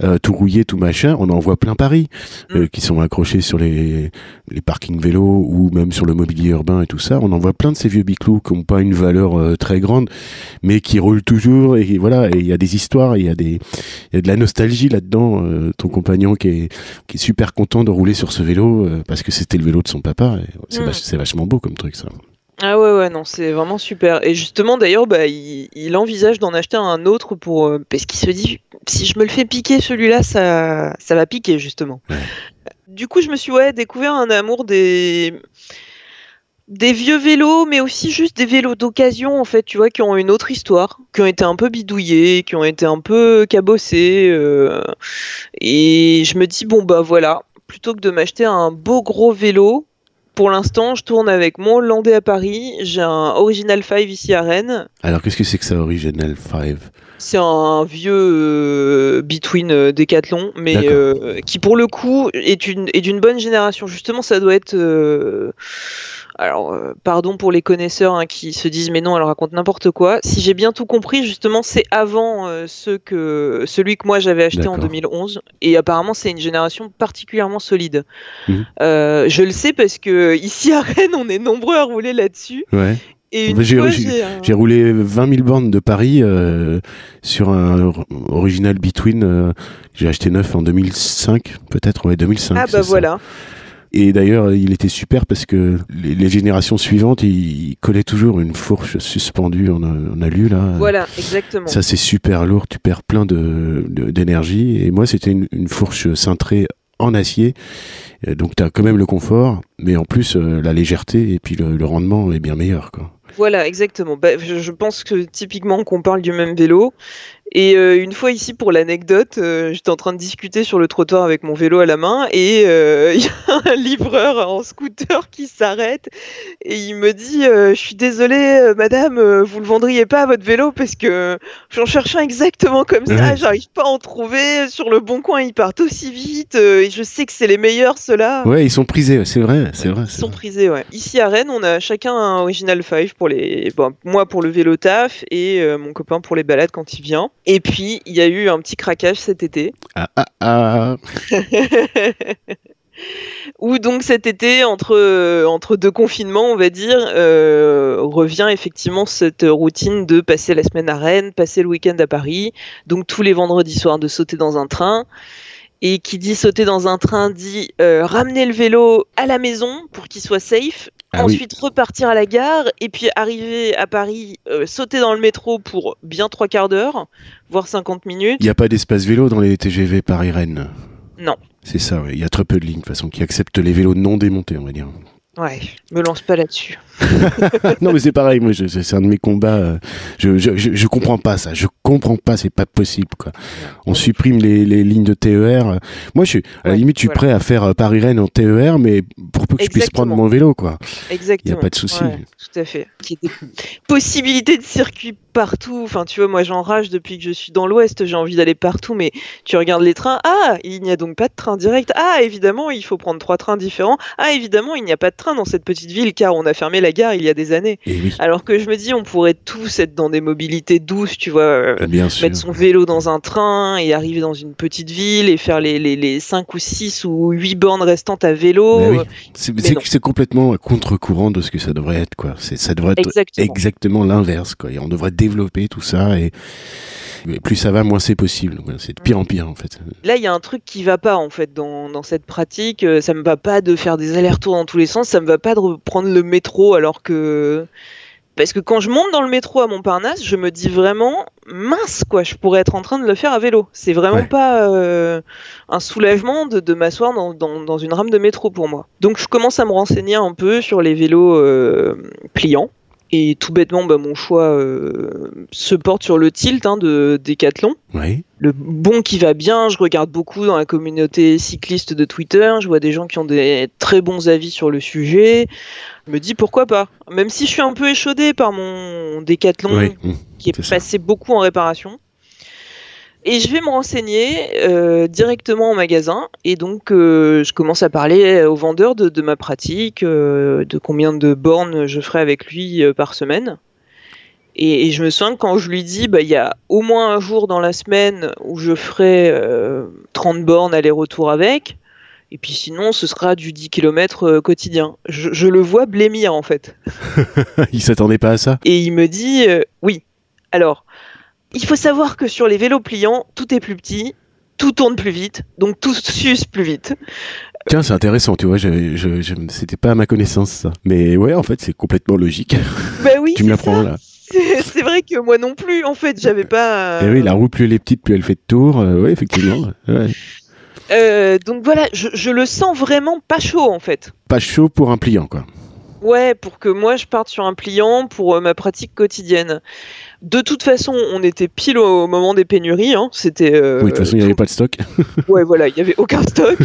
euh, tout rouillé, tout machin. On en voit plein Paris euh, Mm. qui sont accrochés sur les les parkings vélos ou même sur le mobilier urbain et tout ça. On en voit plein de ces vieux biclous qui n'ont pas une valeur euh, très grande, mais qui roulent toujours et voilà. Et il y a des histoires, il y a des il y a de la nostalgie là-dedans. euh, ton compagnon qui est qui est super content de rouler sur ce vélo euh, parce que c'était le vélo de son papa. C'est Mm. vach- c'est vachement beau comme truc ça. Ah ouais ouais non c'est vraiment super et justement d'ailleurs bah il, il envisage d'en acheter un autre pour euh, parce qu'il se dit si je me le fais piquer celui-là ça ça va piquer justement. Ouais. Du coup je me suis ouais découvert un amour des des vieux vélos mais aussi juste des vélos d'occasion en fait tu vois qui ont une autre histoire qui ont été un peu bidouillés qui ont été un peu cabossés euh, et je me dis bon bah voilà plutôt que de m'acheter un beau gros vélo pour l'instant, je tourne avec mon Hollandais à Paris. J'ai un Original 5 ici à Rennes. Alors qu'est-ce que c'est que ça Original 5 C'est un vieux euh, Between euh, Decathlon, mais euh, qui pour le coup est une est d'une bonne génération. Justement, ça doit être. Alors, euh, pardon pour les connaisseurs hein, qui se disent mais non, elle raconte n'importe quoi. Si j'ai bien tout compris, justement, c'est avant euh, ceux que celui que moi j'avais acheté en D'accord. 2011, et apparemment c'est une génération particulièrement solide. Mhm. Euh, je le sais parce que ici à Rennes, on est nombreux à rouler là-dessus. Ouais. J'ai- un- roulé 20 000 bornes de Paris euh, sur un or- Original Between. euh, j'ai acheté neuf en 2005, peut-être, ouais, 2005. Ah bah ça. Et d'ailleurs, il était super parce que les, les générations suivantes, il, il collait toujours une fourche suspendue en, en alu là. Voilà, exactement. Ça c'est super lourd, tu perds plein de de- d'énergie. Et moi c'était une, une fourche cintrée en acier, donc tu as quand même le confort, mais en plus euh, la légèreté et puis le, le rendement est bien meilleur. Quoi. Voilà, exactement. Bah, je pense que typiquement qu'on parle du même vélo. Et euh, une fois ici, pour l'anecdote, euh, j'étais en train de discuter sur le trottoir avec mon vélo à la main et euh, il y a un livreur en scooter qui s'arrête et il me dit Je suis désolé, madame, vous le vendriez pas à votre vélo parce que j'en cherchais un exactement comme ça, Ouais. j'arrive pas à en trouver. Sur le bon coin, ils partent aussi vite et je sais que c'est les meilleurs ceux-là. Ouais, ils sont prisés, c'est vrai, c'est vrai. Ils sont vrai. prisés, ouais. Ici à Rennes, on a chacun un Original 5 pour les. Bon, moi pour le vélo taf et mon copain pour les balades quand il vient. Et puis, il y a eu un petit craquage cet été. Ah, ah, ah. Où donc cet été, entre, entre deux confinements, on va dire, euh, revient effectivement cette routine de passer la semaine à Rennes, passer le week-end à Paris, donc tous les vendredis soirs de sauter dans un train. Et qui dit sauter dans un train dit euh, ramener le vélo à la maison pour qu'il soit safe, Ah oui. ensuite repartir à la gare, et puis arriver à Paris, euh, sauter dans le métro pour bien trois quarts d'heure, voire 50 minutes. Il n'y a pas d'espace vélo dans les TGV Paris-Rennes? Non. C'est ça, ouais. il y a très peu de lignes de façon qui acceptent les vélos non démontés, on va dire. Ouais, me lance pas là-dessus. non mais c'est pareil, moi c'est un de mes combats. euh, Je, je, je, je comprends pas ça, je comprends pas, c'est pas possible quoi. On supprime les, les lignes de TER. euh. Moi je suis à la Ouais, limite je suis voilà. prêt à faire euh, Paris-Rennes en TER, mais pour peu que je puisse prendre mon vélo quoi. Exactement. Il y a pas de souci. Ouais, tout à fait. Y des possibilités de circuit partout. Enfin, tu vois, moi j'enrage depuis que je suis dans l'Ouest, j'ai envie d'aller partout, mais tu regardes les trains. Ah, il n'y a donc pas de train direct. Ah, évidemment, il faut prendre trois trains différents. Ah, évidemment, il n'y a pas de train dans cette petite ville car on a fermé la gare il y a des années. Oui, Alors que je me dis, on pourrait tous être dans des mobilités douces, tu vois. euh, sûr. mettre son vélo dans un train et arriver dans une petite ville et faire les, les, les 5 ou 6 ou 8 bornes restantes à vélo. Oui. Euh, C'est complètement contre-courant de ce que ça devrait être quoi. C'est ça devrait être Exactement. exactement l'inverse quoi. Et on devrait développer tout ça et mais plus ça va, moins c'est possible. C'est de pire en pire en fait. Là, il y a un truc qui va pas en fait dans, dans cette pratique. Euh, Ça me va pas de faire des allers-retours dans tous les sens. Ça me va pas de reprendre le métro alors que parce que quand je monte dans le métro à Montparnasse, je me dis vraiment mince quoi. Je pourrais être en train de le faire à vélo. C'est vraiment Ouais. pas euh, un soulagement de, de m'asseoir dans, dans, dans une rame de métro pour moi. Donc je commence à me renseigner un peu sur les vélos euh, pliants. Et tout bêtement, bah, mon choix euh, se porte sur le tilt hein, de Decathlon Oui. le bon qui va bien. Je regarde beaucoup dans la communauté cycliste de Twitter. Je vois des gens qui ont des très bons avis sur le sujet. Je me dis pourquoi pas. Même si je suis un peu échaudé par mon Décathlon Oui. Mmh. qui est, ça. passé beaucoup en réparation. Et je vais me renseigner euh, directement en magasin. Et donc, euh, je commence à parler au vendeur de, de ma pratique, euh, de combien de bornes je ferai avec lui par semaine. Et, et je me souviens que quand je lui dis, bah, il y a au moins un jour dans la semaine où je ferai euh, 30 bornes aller-retour avec. Et puis sinon, ce sera du 10 km quotidien. Je, je le vois blêmir en fait. Il s'attendait pas à ça? Et il me dit oui. Alors, il faut savoir que sur les vélos pliants, tout est plus petit, tout tourne plus vite, donc tout s'use plus vite. Tiens, c'est intéressant, tu vois, je, je, je- c'était pas à ma connaissance ça. Mais ouais, en fait, c'est complètement logique. Bah oui, tu me l'apprends là. C'est vrai que moi non plus, en fait, j'avais pas. Et Eh oui, la roue plus elle est petite, plus elle fait de tour. Euh, ouais, effectivement. Ouais. Euh, donc voilà, je, je le sens vraiment pas chaud en fait. Pas chaud pour un pliant, quoi. Ouais, pour que moi je parte sur un pliant pour euh, ma pratique quotidienne. De toute façon, on était pile au moment des pénuries. Hein. C'était. euh, oui, de toute façon, il n'y avait pas de stock. Ouais, voilà, il y avait aucun stock.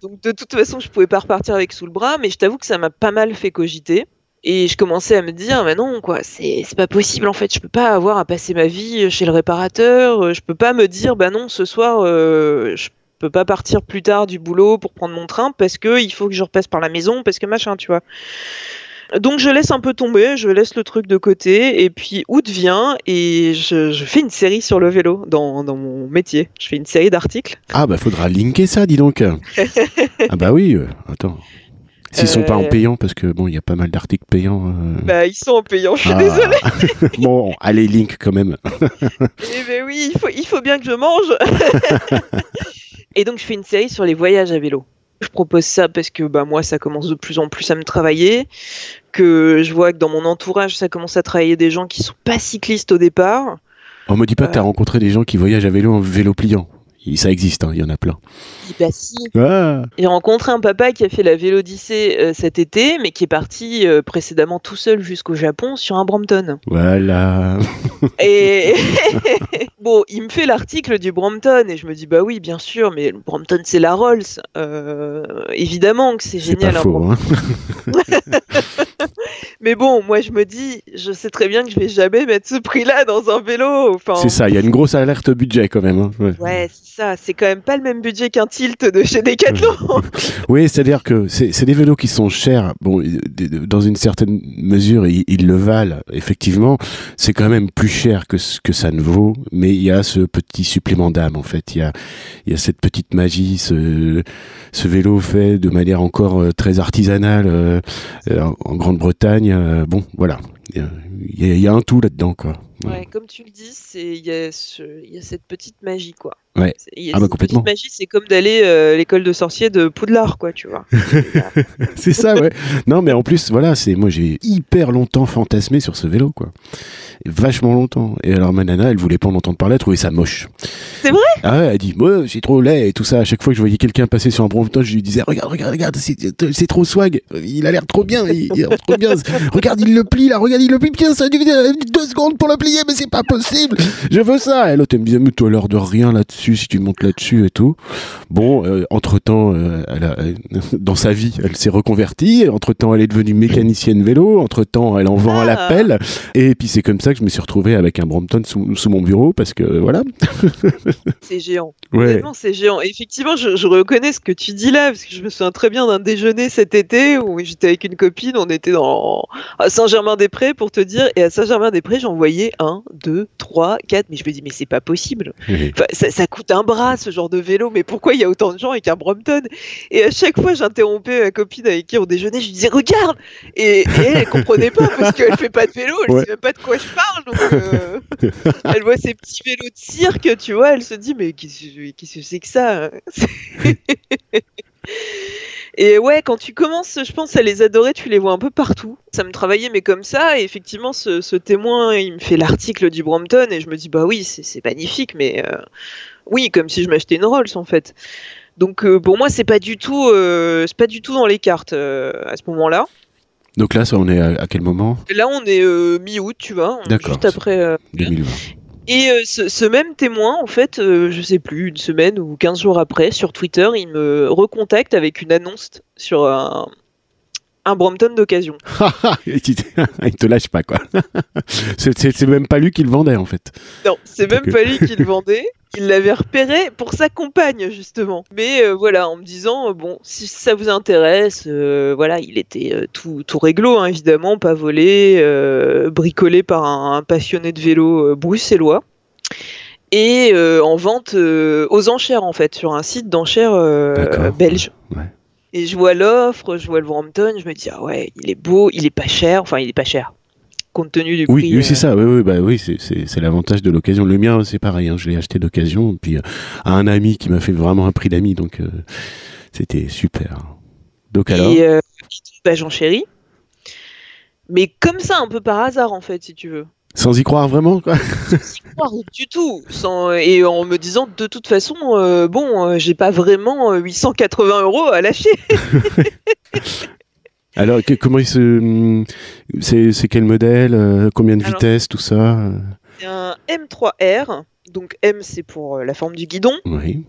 Donc de toute façon, je pouvais pas repartir avec sous le bras, mais je t'avoue que ça m'a pas mal fait cogiter. Et je commençais à me dire, mais non, quoi, c'est pas possible en fait. Je peux pas avoir à passer ma vie chez le réparateur. Je peux pas me dire, bah non, ce soir, euh, je peux pas partir plus tard du boulot pour prendre mon train parce que il faut que je repasse par la maison, parce que machin, tu vois. Donc je laisse un peu tomber, je laisse le truc de côté, et puis août vient et je, je fais une série sur le vélo dans, dans mon métier. Je fais une série d'articles. Ah, bah, faudra linker ça, dis donc. ah, bah oui, euh, attends. S'ils sont pas en Euh. payant, parce que bon, il y a pas mal d'articles payants. euh. Bah ils sont en payant, je suis Ah. désolée. bon, allez, link quand même. Eh ben oui, il faut, il faut bien que je mange. et donc je fais une série sur les voyages à vélo. Je propose ça parce que bah moi ça commence de plus en plus à me travailler, que je vois que dans mon entourage ça commence à travailler des gens qui sont pas cyclistes au départ. On me dit pas que t'as rencontré des gens qui voyagent à vélo en vélo pliant. Ça existe, hein, il y en a plein. Dis bah si. Ah, J'ai rencontré un papa qui a fait la Vélodyssée euh, cet été, mais qui est parti euh, précédemment tout seul jusqu'au Japon sur un Brompton. voilà. Et bon, il me fait l'article du Brompton et je me dis bah oui, bien sûr, mais le Brompton c'est la Rolls, Euh, évidemment que c'est C'est pas génial. un faux, hein. Mais bon, moi je me dis, je sais très bien que je vais jamais mettre ce prix-là dans un vélo. Enfin, C'est ça, il y a une grosse alerte budget quand même. hein. Ouais. Ouais, c'est ça. C'est quand même pas le même budget qu'un tilt de chez Decathlon. Oui, c'est-à-dire que c'est c'est des vélos qui sont chers. Bon, dans une certaine mesure, ils, ils le valent. Effectivement, c'est quand même plus cher que ce que ça ne vaut. Mais il y a ce petit supplément d'âme, en fait. Il y a, il y a cette petite magie, ce, ce vélo fait de manière encore euh, très artisanale euh, en- en Grande-Bretagne. euh, bon, voilà. Il y y a un tout là-dedans, quoi. Ouais, comme tu le dis, il y, a ce- il y a cette petite magie quoi. Ouais. Y a Ah bah, complètement. petite magie, c'est comme d'aller euh, à l'école de sorcier de Poudlard quoi, tu vois. c'est ça, ouais. Non, mais en plus, voilà, c'est moi j'ai hyper longtemps fantasmé sur ce vélo, quoi. Vachement longtemps. Et alors ma nana, elle voulait pas en entendre parler, elle trouvait ça moche. C'est vrai? Ah ouais, elle dit, moi, c'est trop laid et tout ça. À chaque fois que je voyais quelqu'un passer sur un Brompton, je lui disais, regarde, regarde, regarde, c'est c'est trop swag. Il a l'air trop bien, il, il a l'air trop bien. Regarde, il le plie là, regarde, il le plie bien, ça a dû deux secondes pour le plier, mais c'est pas possible. Je veux ça. Et l'autre, elle me disait, mais toi, l'heure de rien là-dessus, si tu montes là-dessus et tout. Bon, euh, entre-temps, euh, euh, dans sa vie, elle s'est reconvertie. Entre-temps, elle est devenue mécanicienne vélo. Entre-temps, elle en vend ah. à l'appel. Et puis, c'est comme ça que je me suis retrouvé avec un Brompton sous, mon bureau parce que voilà. c'est géant. Ouais. C'est géant. Effectivement, je, reconnais ce que tu dis là parce que je me souviens très bien d'un déjeuner cet été où j'étais avec une copine. On était dans Saint-Germain-des-Prés pour te dire. Et à Saint-Germain-des-Prés, j'envoyais un 1, 2, 3, 4. Mais je me dis, mais c'est pas possible. Ça, coûte un bras, ce genre de vélo. Mais pourquoi il y a autant de gens avec un Brompton? Et à chaque fois, j'interrompais ma copine avec qui on déjeunait. Je lui disais, regarde et, elle, elle comprenait pas parce qu'elle fait pas de vélo. Elle ouais. sait même pas de quoi je parle. Euh, elle voit ces petits vélos de cirque, tu vois. Elle se dit, mais qu'est-ce que c'est que ça? Et ouais, quand tu commences, je pense, à les adorer, tu les vois un peu partout. Ça me travaillait, mais comme ça, et effectivement, ce, ce témoin, il me fait l'article du Brompton, et je me dis, bah oui, c'est magnifique, mais euh, oui, comme si je m'achetais une Rolls, en fait. Donc euh, pour moi, c'est pas du tout, euh, c'est pas du tout dans les cartes à ce moment-là. Donc là, ça, on est à, à quel moment? Là, on est mi-août, tu vois, juste après. euh, 2020. Et euh, ce, ce même témoin, en fait, euh, je sais plus, une semaine ou 15 jours après, sur Twitter, il me recontacte avec une annonce sur un, un Brompton d'occasion. il te lâche pas, quoi. c'est même pas lui qui le vendait, en fait. Non, c'est même pas lui qui le vendait. Il l'avait repéré pour sa compagne, justement. Mais euh, voilà, en me disant, euh, bon, si ça vous intéresse, euh, voilà, il était euh, tout, tout réglo, hein, évidemment, pas volé, euh, bricolé par un, un passionné de vélo euh, bruxellois. Et euh, en vente euh, aux enchères, en fait, sur un site d'enchères euh, belge. Ouais. Et je vois l'offre, je vois le Brampton, je me dis, ah ouais, il est beau, il est pas cher, enfin, il est pas cher. Compte tenu du Oui, prix. oui c'est euh, ça. Oui, oui, bah oui, c'est- l'avantage de l'occasion. Le mien, c'est pareil. hein, je l'ai acheté d'occasion, puis euh, à un ami qui m'a fait vraiment un prix d'ami, donc euh, c'était super. Donc alors, Et euh, bah, j'en chéris. Mais comme ça, un peu par hasard, en fait, si tu veux. Sans y croire vraiment, quoi. Sans y croire du tout. Sans, et en me disant, de toute façon, euh, bon, euh, j'ai pas vraiment euh, 880 euros à lâcher. Alors, que- comment il se, hum, c'est quel modèle, euh, combien de Alors- vitesse, tout ça. euh, C'est un M3R. Donc M, c'est pour euh, la forme du guidon. Oui.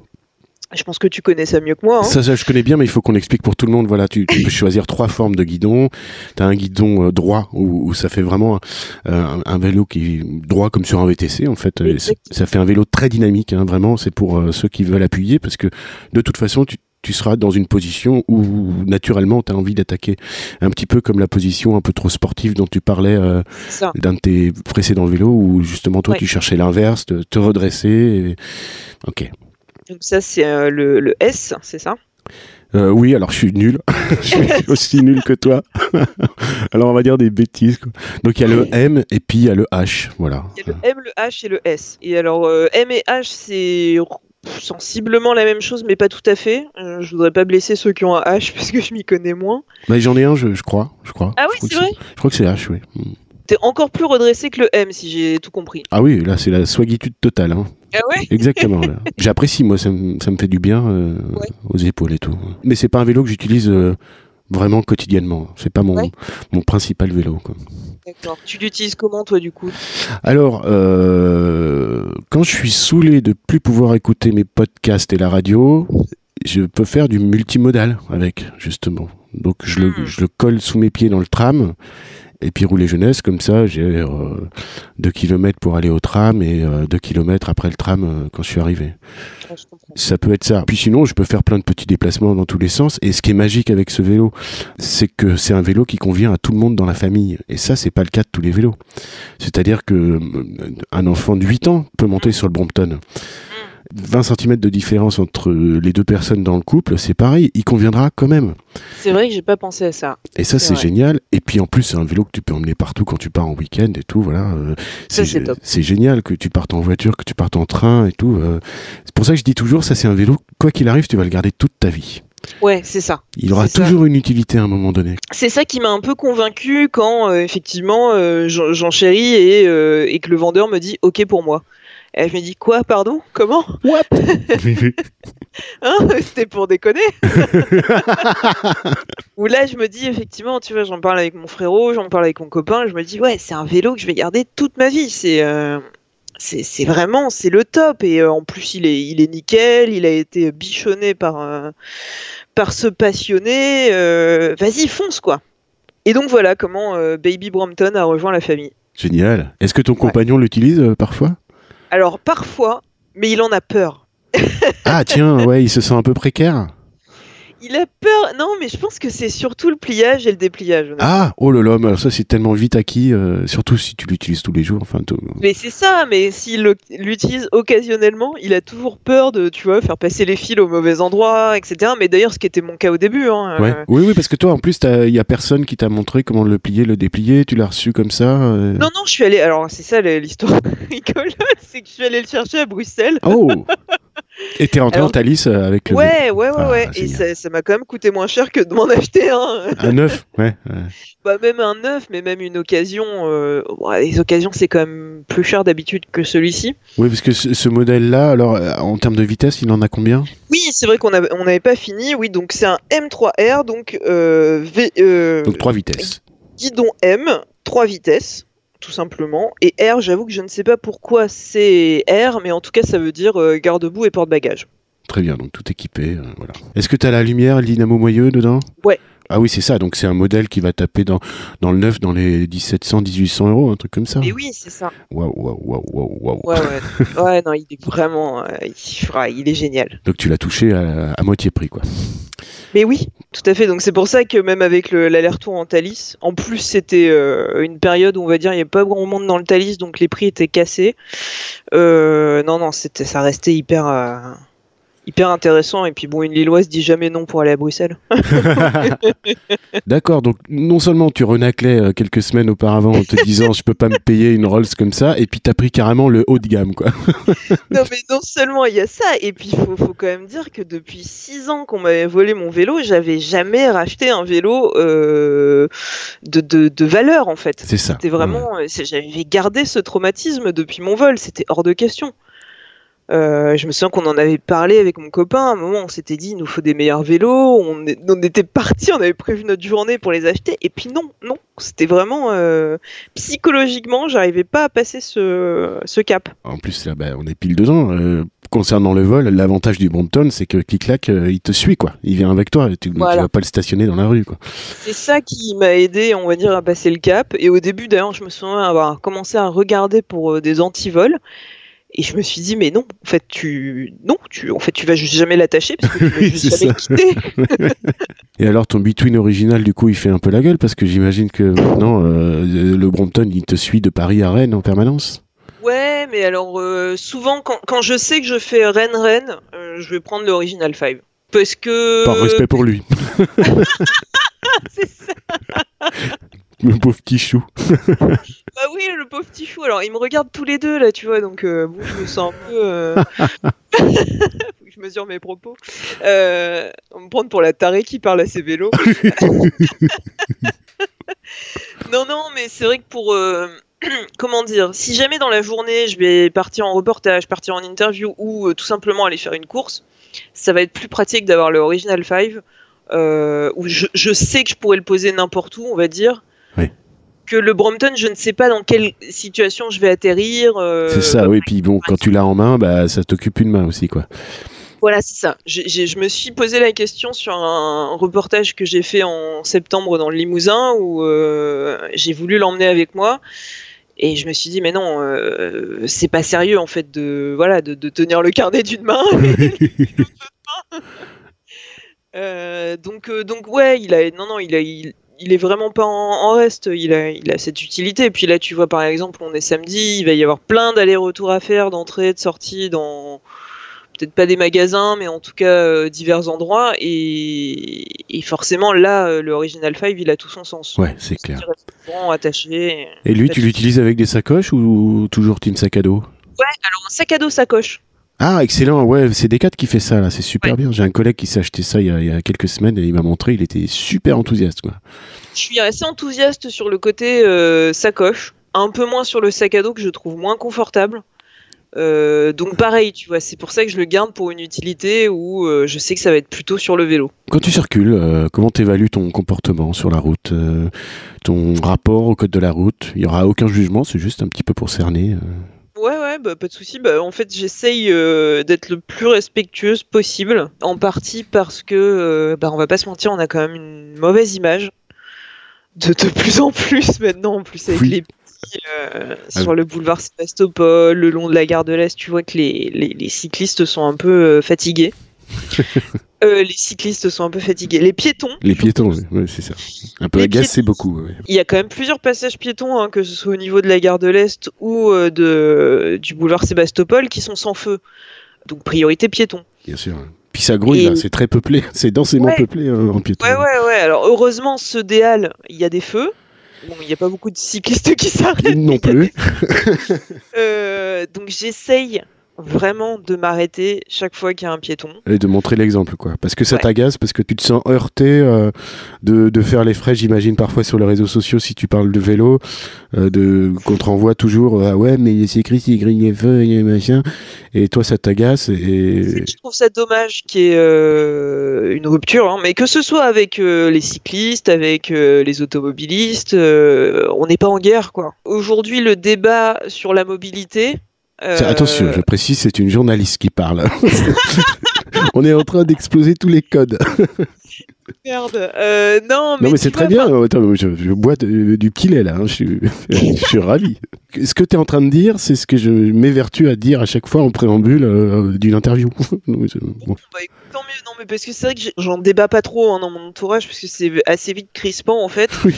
Je pense que tu connais ça mieux que moi. hein. Ça, ça, je connais bien, mais il faut qu'on explique pour tout le monde. Voilà, tu, tu peux choisir trois formes de guidon. Tu as un guidon euh, droit où, où ça fait vraiment un, un vélo qui est droit comme sur un VTC en fait. C'est- Ça fait un vélo très dynamique, hein, vraiment. C'est pour euh, ceux qui veulent appuyer parce que de toute façon, tu, tu seras dans une position où naturellement tu as envie d'attaquer. Un petit peu comme la position un peu trop sportive dont tu parlais euh, d'un de tes précédents vélos où justement toi Ouais. tu cherchais l'inverse, te, te redresser. et- Ok. Donc ça, c'est euh, le, le S, c'est ça? Euh, oui, alors je suis nul. je suis aussi nul que toi. alors on va dire des bêtises. quoi. Donc il y a le M et puis il y a le H. Voilà. Il y a le M, le H et le S. Et alors, euh, M et H, c'est sensiblement la même chose, mais pas tout à fait. Euh, je voudrais pas blesser ceux qui ont un H parce que je m'y connais moins. Bah, J'en ai un, je, je crois. Je crois. Ah oui, c'est vrai? Je crois que c'est H, oui. T'es encore plus redressé que le M, si j'ai tout compris. Ah oui, là c'est la swagitude totale. Hein. Ah ouais? Exactement. J'apprécie, moi, ça, me- ça me fait du bien euh, Ouais. aux épaules et tout. Mais c'est pas un vélo que j'utilise euh, vraiment quotidiennement. C'est pas mon, Ouais. mon principal vélo. D'accord. Tu l'utilises comment, toi, du coup? Alors, euh, quand je suis saoulé de plus pouvoir écouter mes podcasts et la radio, je peux faire du multimodal avec, justement. Donc, je le, Hmm. je le colle sous mes pieds dans le tram Et puis rouler jeunesse, comme ça, j'ai 2 km pour aller au tram et 2 km après le tram quand je suis arrivé. Ça peut être ça. Puis sinon, je peux faire plein de petits déplacements dans tous les sens. Et ce qui est magique avec ce vélo, c'est que c'est un vélo qui convient à tout le monde dans la famille. Et ça, c'est pas le cas de tous les vélos. C'est-à-dire que euh, un enfant de 8 ans peut monter sur le Brompton. 20 cm de différence entre les deux personnes dans le couple, c'est pareil, il conviendra quand même. C'est vrai que j'ai pas pensé à ça. Et ça, c'est génial. Et puis en plus, c'est un vélo que tu peux emmener partout quand tu pars en week-end et tout. Voilà. Euh, c'est génial que tu partes en voiture, que tu partes en train et tout. Euh. C'est pour ça que je dis toujours, ça, c'est un vélo, quoi qu'il arrive, tu vas le garder toute ta vie. Ouais, c'est ça. Il aura toujours une utilité à un moment donné. C'est ça qui m'a un peu convaincu quand euh, effectivement j'en chéris et, et, que le vendeur me dit OK pour moi. Elle me dit quoi, pardon? Comment? What? Hein? C'était pour déconner. Ou là, je me dis effectivement, tu vois, j'en parle avec mon frérot, j'en parle avec mon copain, je me dis ouais, c'est un vélo que je vais garder toute ma vie. C'est euh, c'est vraiment c'est le top et euh, en plus il est il est nickel, il a été bichonné par euh, par ce passionné. Vas-y, fonce quoi. Et donc voilà comment Baby Brompton a rejoint la famille. Génial. Est-ce que ton compagnon l'utilise parfois? Alors parfois, mais il en a peur. ah tiens, ouais, il se sent un peu précaire. Il a peur. Non, mais je pense que c'est surtout le pliage et le dépliage. Ah, oh là là, mais ça c'est tellement vite acquis, euh, surtout si tu l'utilises tous les jours. Enfin, Mais c'est ça, mais s'il l'utilise occasionnellement, il a toujours peur de, tu vois, faire passer les fils au mauvais endroit, etc. Mais d'ailleurs, ce qui était mon cas au début. Hein, ouais. Oui, oui, parce que toi, en plus, il y a personne qui t'a montré comment le plier, le déplier. Tu l'as reçu comme ça. Euh. Non, non, je suis allé. Alors, c'est ça l'histoire rigolote, c'est que je suis allé le chercher à Bruxelles. Oh. Et t'es rentré en Thalys euh, avec le. Ouais, ouais, ouais, ouais. Ah, et ça m'a quand même coûté moins cher que de m'en acheter un. Un neuf, ouais. Bah, même un neuf, mais même une occasion. Euh... les occasions, c'est quand même plus cher d'habitude que celui-ci. Oui, parce que ce, modèle-là, alors, euh, en termes de vitesse, il en a combien? Oui, c'est vrai qu'on n'avait pas fini. Oui, donc c'est un M3R, donc. Euh, v, donc 3 vitesses. Guidon M, 3 vitesses tout simplement. Et R, j'avoue que je ne sais pas pourquoi c'est R, mais en tout cas, ça veut dire euh, garde-boue et porte-bagages. Très bien, donc tout équipé. Euh, voilà. Est-ce que tu as la lumière, le dynamo moyeu dedans? Ouais. Ah oui, c'est ça. Donc c'est un modèle qui va taper dans, dans le neuf dans les 1700, 1800 euros, un truc comme ça. Et oui, c'est ça. Waouh, waouh, waouh, waouh, waouh. Ouais, ouais. ouais, non, il est vraiment. Euh, il, il, est génial. Donc tu l'as touché à, à, moitié prix, quoi. Mais oui, tout à fait. Donc c'est pour ça que même avec l'aller-retour en Thalys, en plus c'était euh, une période où on va dire il n'y a pas grand monde dans le Thalys, donc les prix étaient cassés. Euh, non, non, c'était, ça restait hyper hyper intéressant. Et puis bon, une Lilloise dit jamais non pour aller à Bruxelles. D'accord, donc non seulement tu renaclais euh, quelques semaines auparavant en te disant je peux pas me payer une Rolls comme ça, et puis tu as pris carrément le haut de gamme, quoi. non, mais non seulement il y a ça, et puis il faut, faut, quand même dire que depuis 6 ans qu'on m'avait volé mon vélo, j'avais jamais racheté un vélo euh, de, de, de, valeur en fait. C'est ça. C'était vraiment, j'avais gardé ce traumatisme depuis mon vol, c'était hors de question. Euh, je me souviens qu'on en avait parlé avec mon copain. À un moment, on s'était dit, il nous faut des meilleurs vélos. On, était parti, on avait prévu notre journée pour les acheter. Et puis non, non, c'était vraiment euh, psychologiquement, j'arrivais pas à passer ce, ce cap. En plus, là, bah, on est pile dedans. Euh, concernant le vol, l'avantage du Brompton, c'est que Click-Clack, il te suit, quoi. Il vient avec toi. Tu, vas pas le stationner dans la rue, quoi. C'est ça qui m'a aidé, on va dire, à passer le cap. Et au début, d'ailleurs, je me souviens avoir commencé à regarder pour des antivols. Et je me suis dit, mais non, en fait, tu, non, tu, en fait, tu vas juste jamais l'attacher parce que tu vas juste jamais quitter. Et alors, ton Between original, du coup, il fait un peu la gueule parce que j'imagine que maintenant, euh, le Brompton, il te suit de Paris à Rennes en permanence. Ouais, mais alors, euh, souvent, quand, quand, je sais que je fais Rennes-Rennes, euh, je vais prendre l'original 5. Parce que. Par respect pour lui. C'est ça. Le pauvre petit chou. bah oui, le pauvre petit chou. Alors, ils me regardent tous les deux, là, tu vois, donc euh, bon, je me sens un peu. Euh... je mesure mes propos. Euh, on me prend pour la tarée qui parle à ses vélos. non, non, mais c'est vrai que pour. Euh, comment dire Si jamais dans la journée, je vais partir en reportage, partir en interview ou tout simplement aller faire une course, ça va être plus pratique d'avoir le Original 5. où je, je, sais que je pourrais le poser n'importe où, on va dire que le Brompton, je ne sais pas dans quelle situation je vais atterrir. Euh, c'est ça, oui. Puis bon, quand tu l'as en main, bah, ça t'occupe une main aussi, quoi. Voilà, c'est ça. je me suis posé la question sur un reportage que j'ai fait en septembre dans le Limousin où euh, j'ai voulu l'emmener avec moi. Et je me suis dit, mais non, euh, c'est pas sérieux en fait de, voilà, de, tenir le carnet d'une main. Euh, donc, donc ouais, il a, non, non, il a, il, est vraiment pas en, reste. Il a, il a cette utilité. Et puis là, tu vois, par exemple, on est samedi, il va y avoir plein d'allers-retours à faire, d'entrée, de sortie dans peut-être pas des magasins, mais en tout cas euh, divers endroits. Et, forcément, là, euh, le Original 5, il a tout son sens. Ouais, c'est clair. attaché. Et lui, tu l'utilises avec des sacoches ou toujours team sac à dos? Ouais, alors un sac à dos sacoche. Ah, excellent. Ouais, c'est Decat qui fait ça, là. C'est super bien. J'ai un collègue qui s'est acheté ça il y, a, quelques semaines et il m'a montré. Il était super enthousiaste, quoi. Je suis assez enthousiaste sur le côté euh, sacoche. Un peu moins sur le sac à dos que je trouve moins confortable. Euh, donc pareil, tu vois, c'est pour ça que je le garde pour une utilité où euh, je sais que ça va être plutôt sur le vélo. Quand tu circules, euh, comment t'évalues ton comportement sur la route, ton rapport au code de la route? Il y aura aucun jugement, c'est juste un petit peu pour cerner. Ouais, ouais, bah, pas de souci. Bah, en fait, j'essaye d'être le plus respectueuse possible, en partie parce que, bah, on va pas se mentir, on a quand même une mauvaise image de, de plus en plus maintenant, en plus avec les euh, ah sur le boulevard Sébastopol, le long de la gare de l'Est, tu vois que les, les, cyclistes sont un peu euh, fatigués. Euh, les cyclistes sont un peu fatigués. Les piétons. Les piétons, oui, c'est ça. Un peu agacé beaucoup. Il y a quand même plusieurs passages piétons, hein, que ce soit au niveau de la gare de l'Est ou de, du boulevard Sébastopol, qui sont sans feu. Donc priorité piétons. Bien sûr. Puis ça grouille, c'est très peuplé, c'est densément peuplé en piéton. Ouais, ouais, ouais. Alors heureusement, ce déal, il y a des feux. Bon, il n'y a pas beaucoup de cyclistes qui s'arrêtent. Non plus. Euh, donc j'essaye vraiment de m'arrêter chaque fois qu'il y a un piéton. Et de montrer l'exemple, quoi. Parce que ça t'agace, parce que tu te sens heurté euh, de, de, faire les frais, j'imagine, parfois sur les réseaux sociaux, si tu parles de vélo, euh, de, qu'on te renvoie toujours, ah ouais, mais c'est Chris, il grille les feux, et machin, et toi, ça t'agace. Et... Je trouve ça dommage qu'il y ait euh, une rupture, hein, mais que ce soit avec les cyclistes, avec les automobilistes, on n'est pas en guerre, quoi. Aujourd'hui, le débat sur la mobilité, Attention, je précise, c'est une journaliste qui parle. On est en train d'exploser tous les codes. Merde. Euh, non, mais, c'est très bien. je, bois du petit lait là. Hein. Je, suis, je suis ravi. Ce que tu es en train de dire, c'est ce que je m'évertue à dire à chaque fois en préambule euh, d'une interview. bon. Bah, tant mieux. Non, mais parce que c'est vrai que j'en débat pas trop hein, dans mon entourage parce que c'est assez vite crispant en fait. Oui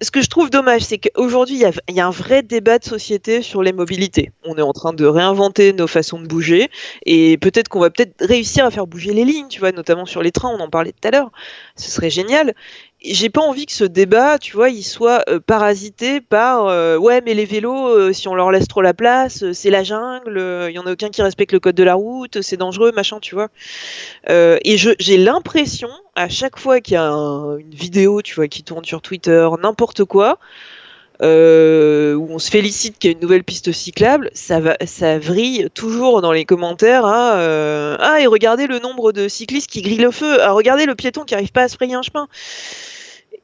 ce que je trouve dommage, c'est qu'aujourd'hui, il y, a un vrai débat de société sur les mobilités. On est en train de réinventer nos façons de bouger, et peut-être qu'on va peut-être réussir à faire bouger les lignes, tu vois, notamment sur les trains, on en parlait tout à l'heure. Ce serait génial j'ai pas envie que ce débat, tu vois, il soit euh, parasité par euh, ouais, mais les vélos, euh, si on leur laisse trop la place, c'est la jungle, il y en a aucun qui respecte le code de la route, c'est dangereux, machin, tu vois. et j'ai l'impression, à chaque fois qu'il y a une vidéo, tu vois, qui tourne sur Twitter, n'importe quoi, où on se félicite qu'il y a une nouvelle piste cyclable, ça va, ça vrille toujours dans les commentaires. Hein, ah et regardez le nombre de cyclistes qui grillent le feu. Ah regardez le piéton qui arrive pas à se frayer un chemin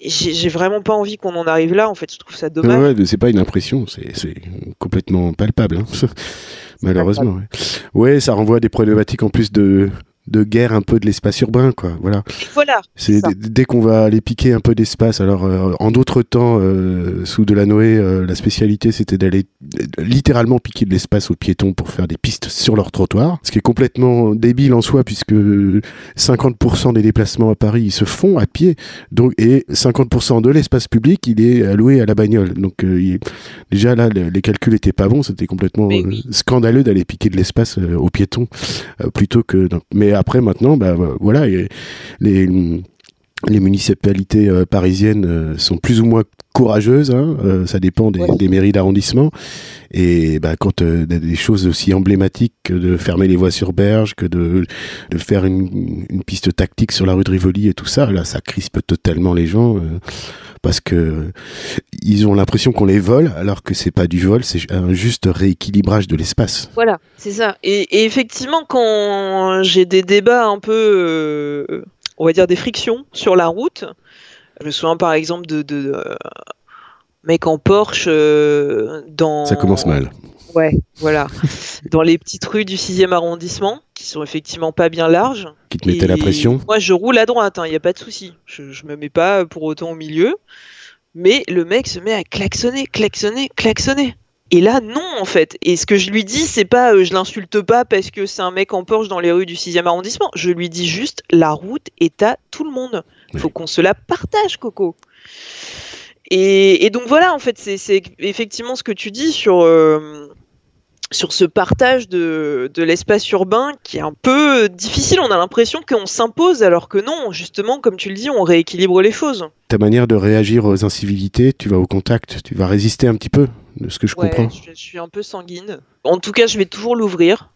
j'ai vraiment pas envie qu'on en arrive là. En fait, je trouve ça dommage. Ouais, c'est pas une impression, c'est complètement palpable, hein. malheureusement. Ouais. ça renvoie à des problématiques en plus de de guerre un peu de l'espace urbain, quoi. Voilà. Voilà. C'est dès qu'on va aller piquer un peu d'espace. Alors, euh, en d'autres temps, euh, sous de la Noé, euh, la spécialité c'était d'aller littéralement piquer de l'espace aux piétons pour faire des pistes sur leur trottoir, ce qui est complètement débile en soi puisque 50% des déplacements à Paris ils se font à pied, donc et 50% de l'espace public il est alloué à la bagnole. Donc déjà là, les calculs étaient pas bons, c'était complètement scandaleux d'aller piquer de l'espace aux piétons plutôt que. Mais après, maintenant, bah, voilà, les, les municipalités euh, parisiennes euh, sont plus ou moins courageuses, hein, euh, ça dépend des, mairies d'arrondissement. Et bah, quand des choses aussi emblématiques que de fermer les voies sur berge, que de, de faire une, une, piste tactique sur la rue de Rivoli et tout ça, là, ça crispe totalement les gens parce que ils ont l'impression qu'on les vole, alors que c'est pas du vol, c'est un juste rééquilibrage de l'espace. Voilà, c'est ça. Et, effectivement, quand j'ai des débats un peu, euh, on va dire des frictions sur la route, je me souviens par exemple de, de, euh, mec en Porsche euh, dans. Ça commence mal. Ouais, voilà. Dans les petites rues du 6e arrondissement, qui sont effectivement pas bien larges. Qui te mettait la pression Moi, je roule à droite, il n'y a pas de souci. Je, je me mets pas pour autant au milieu. Mais le mec se met à klaxonner, klaxonner, klaxonner. Et là, non, en fait. Et ce que je lui dis, c'est pas euh, je l'insulte pas parce que c'est un mec en Porsche dans les rues du 6e arrondissement. Je lui dis juste la route est à tout le monde. Faut qu'on se la partage, Coco. Et, et donc voilà, en fait, c'est c'est effectivement ce que tu dis sur, euh, sur ce partage de, de l'espace urbain qui est un peu difficile. On a l'impression qu'on s'impose alors que non, justement, comme tu le dis, on rééquilibre les choses. Ta manière de réagir aux incivilités, tu vas au contact, tu vas résister un petit peu, de ce que je Ouais, comprends. je, je suis un peu sanguine. En tout cas, je vais toujours l'ouvrir.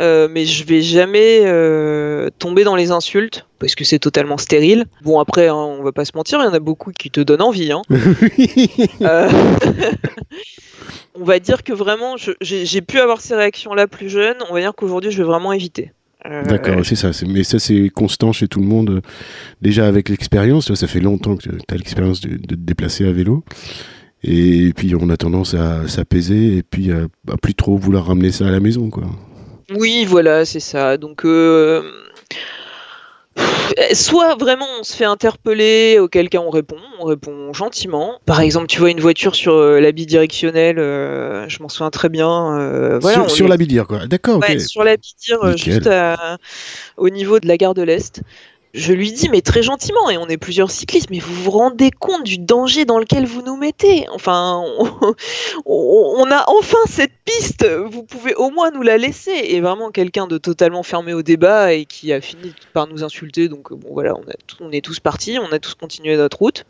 Euh, mais je vais jamais euh, tomber dans les insultes parce que c'est totalement stérile. Bon après, hein, on va pas se mentir, il y en a beaucoup qui te donnent envie. hein. Euh, on va dire que vraiment, j'ai pu avoir ces réactions-là plus jeune. On va dire qu'aujourd'hui, je vais vraiment éviter. D'accord, c'est ça. Mais ça, c'est constant chez tout le monde. Déjà avec l'expérience, ça fait longtemps que tu as l'expérience de, de te déplacer à vélo. Et puis on a tendance à s'apaiser et puis à, à plus trop vouloir ramener ça à la maison, quoi. Oui, voilà, c'est ça. Donc, euh, soit vraiment on se fait interpeller, auquel cas on répond, on répond gentiment. Par exemple, tu vois une voiture sur euh, la bidirectionnelle, euh, je m'en souviens très bien. euh, voilà, sur on sur est- la bilière, quoi. D'accord, sur la Bidir, Nickel. juste à- au niveau de la gare de l'Est. Je lui dis, mais très gentiment, et on est plusieurs cyclistes, mais vous vous rendez compte du danger dans lequel vous nous mettez Enfin, on, a enfin cette piste, vous pouvez au moins nous la laisser. Et vraiment quelqu'un de totalement fermé au débat et qui a fini par nous insulter. Donc bon, voilà, on, a on est tous partis, on a tous continué notre route.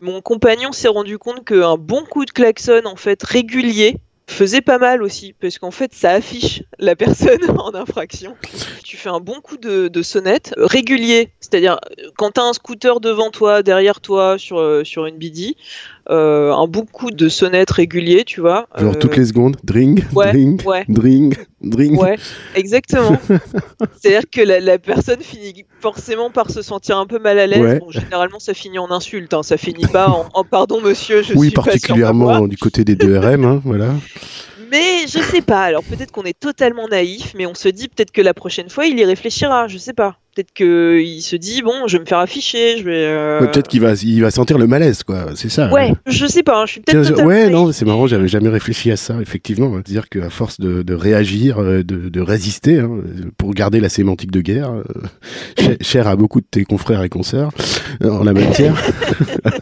Mon compagnon s'est rendu compte qu'un bon coup de klaxon, en fait, régulier, faisait pas mal aussi, parce qu'en fait, ça affiche la personne en infraction. Tu fais un bon coup de, sonnette régulier, c'est-à-dire euh, quand tu as un scooter devant toi, derrière toi, sur, euh, sur une bidi, euh, un bon coup de sonnette régulier, tu vois. Genre euh, toutes les secondes, dring, ouais, dring, ouais. dring, dring. Ouais, exactement. C'est-à-dire que la, la personne finit forcément par se sentir un peu mal à l'aise. Ouais. Bon, généralement, ça finit en insulte. hein. Ça finit pas en, en pardon, monsieur. Je oui, suis particulièrement du côté des 2RM, hein, voilà. Mais je sais pas. Alors peut-être qu'on est totalement naïf, mais on se dit peut-être que la prochaine fois, il y réfléchira. Je sais pas. Peut-être qu'il se dit bon, je vais me faire afficher. Je vais. euh, Ouais, Peut-être qu'il va, il va sentir le malaise, quoi. C'est ça. Ouais, je sais pas. hein, Je suis peut-être. Totalement ouais, non, c'est marrant, j'avais jamais réfléchi à ça, effectivement. Dire qu'à force de, de réagir, euh, de, de résister, hein, pour garder la sémantique de guerre, euh, cher à beaucoup de tes confrères et consoeurs euh, en la matière,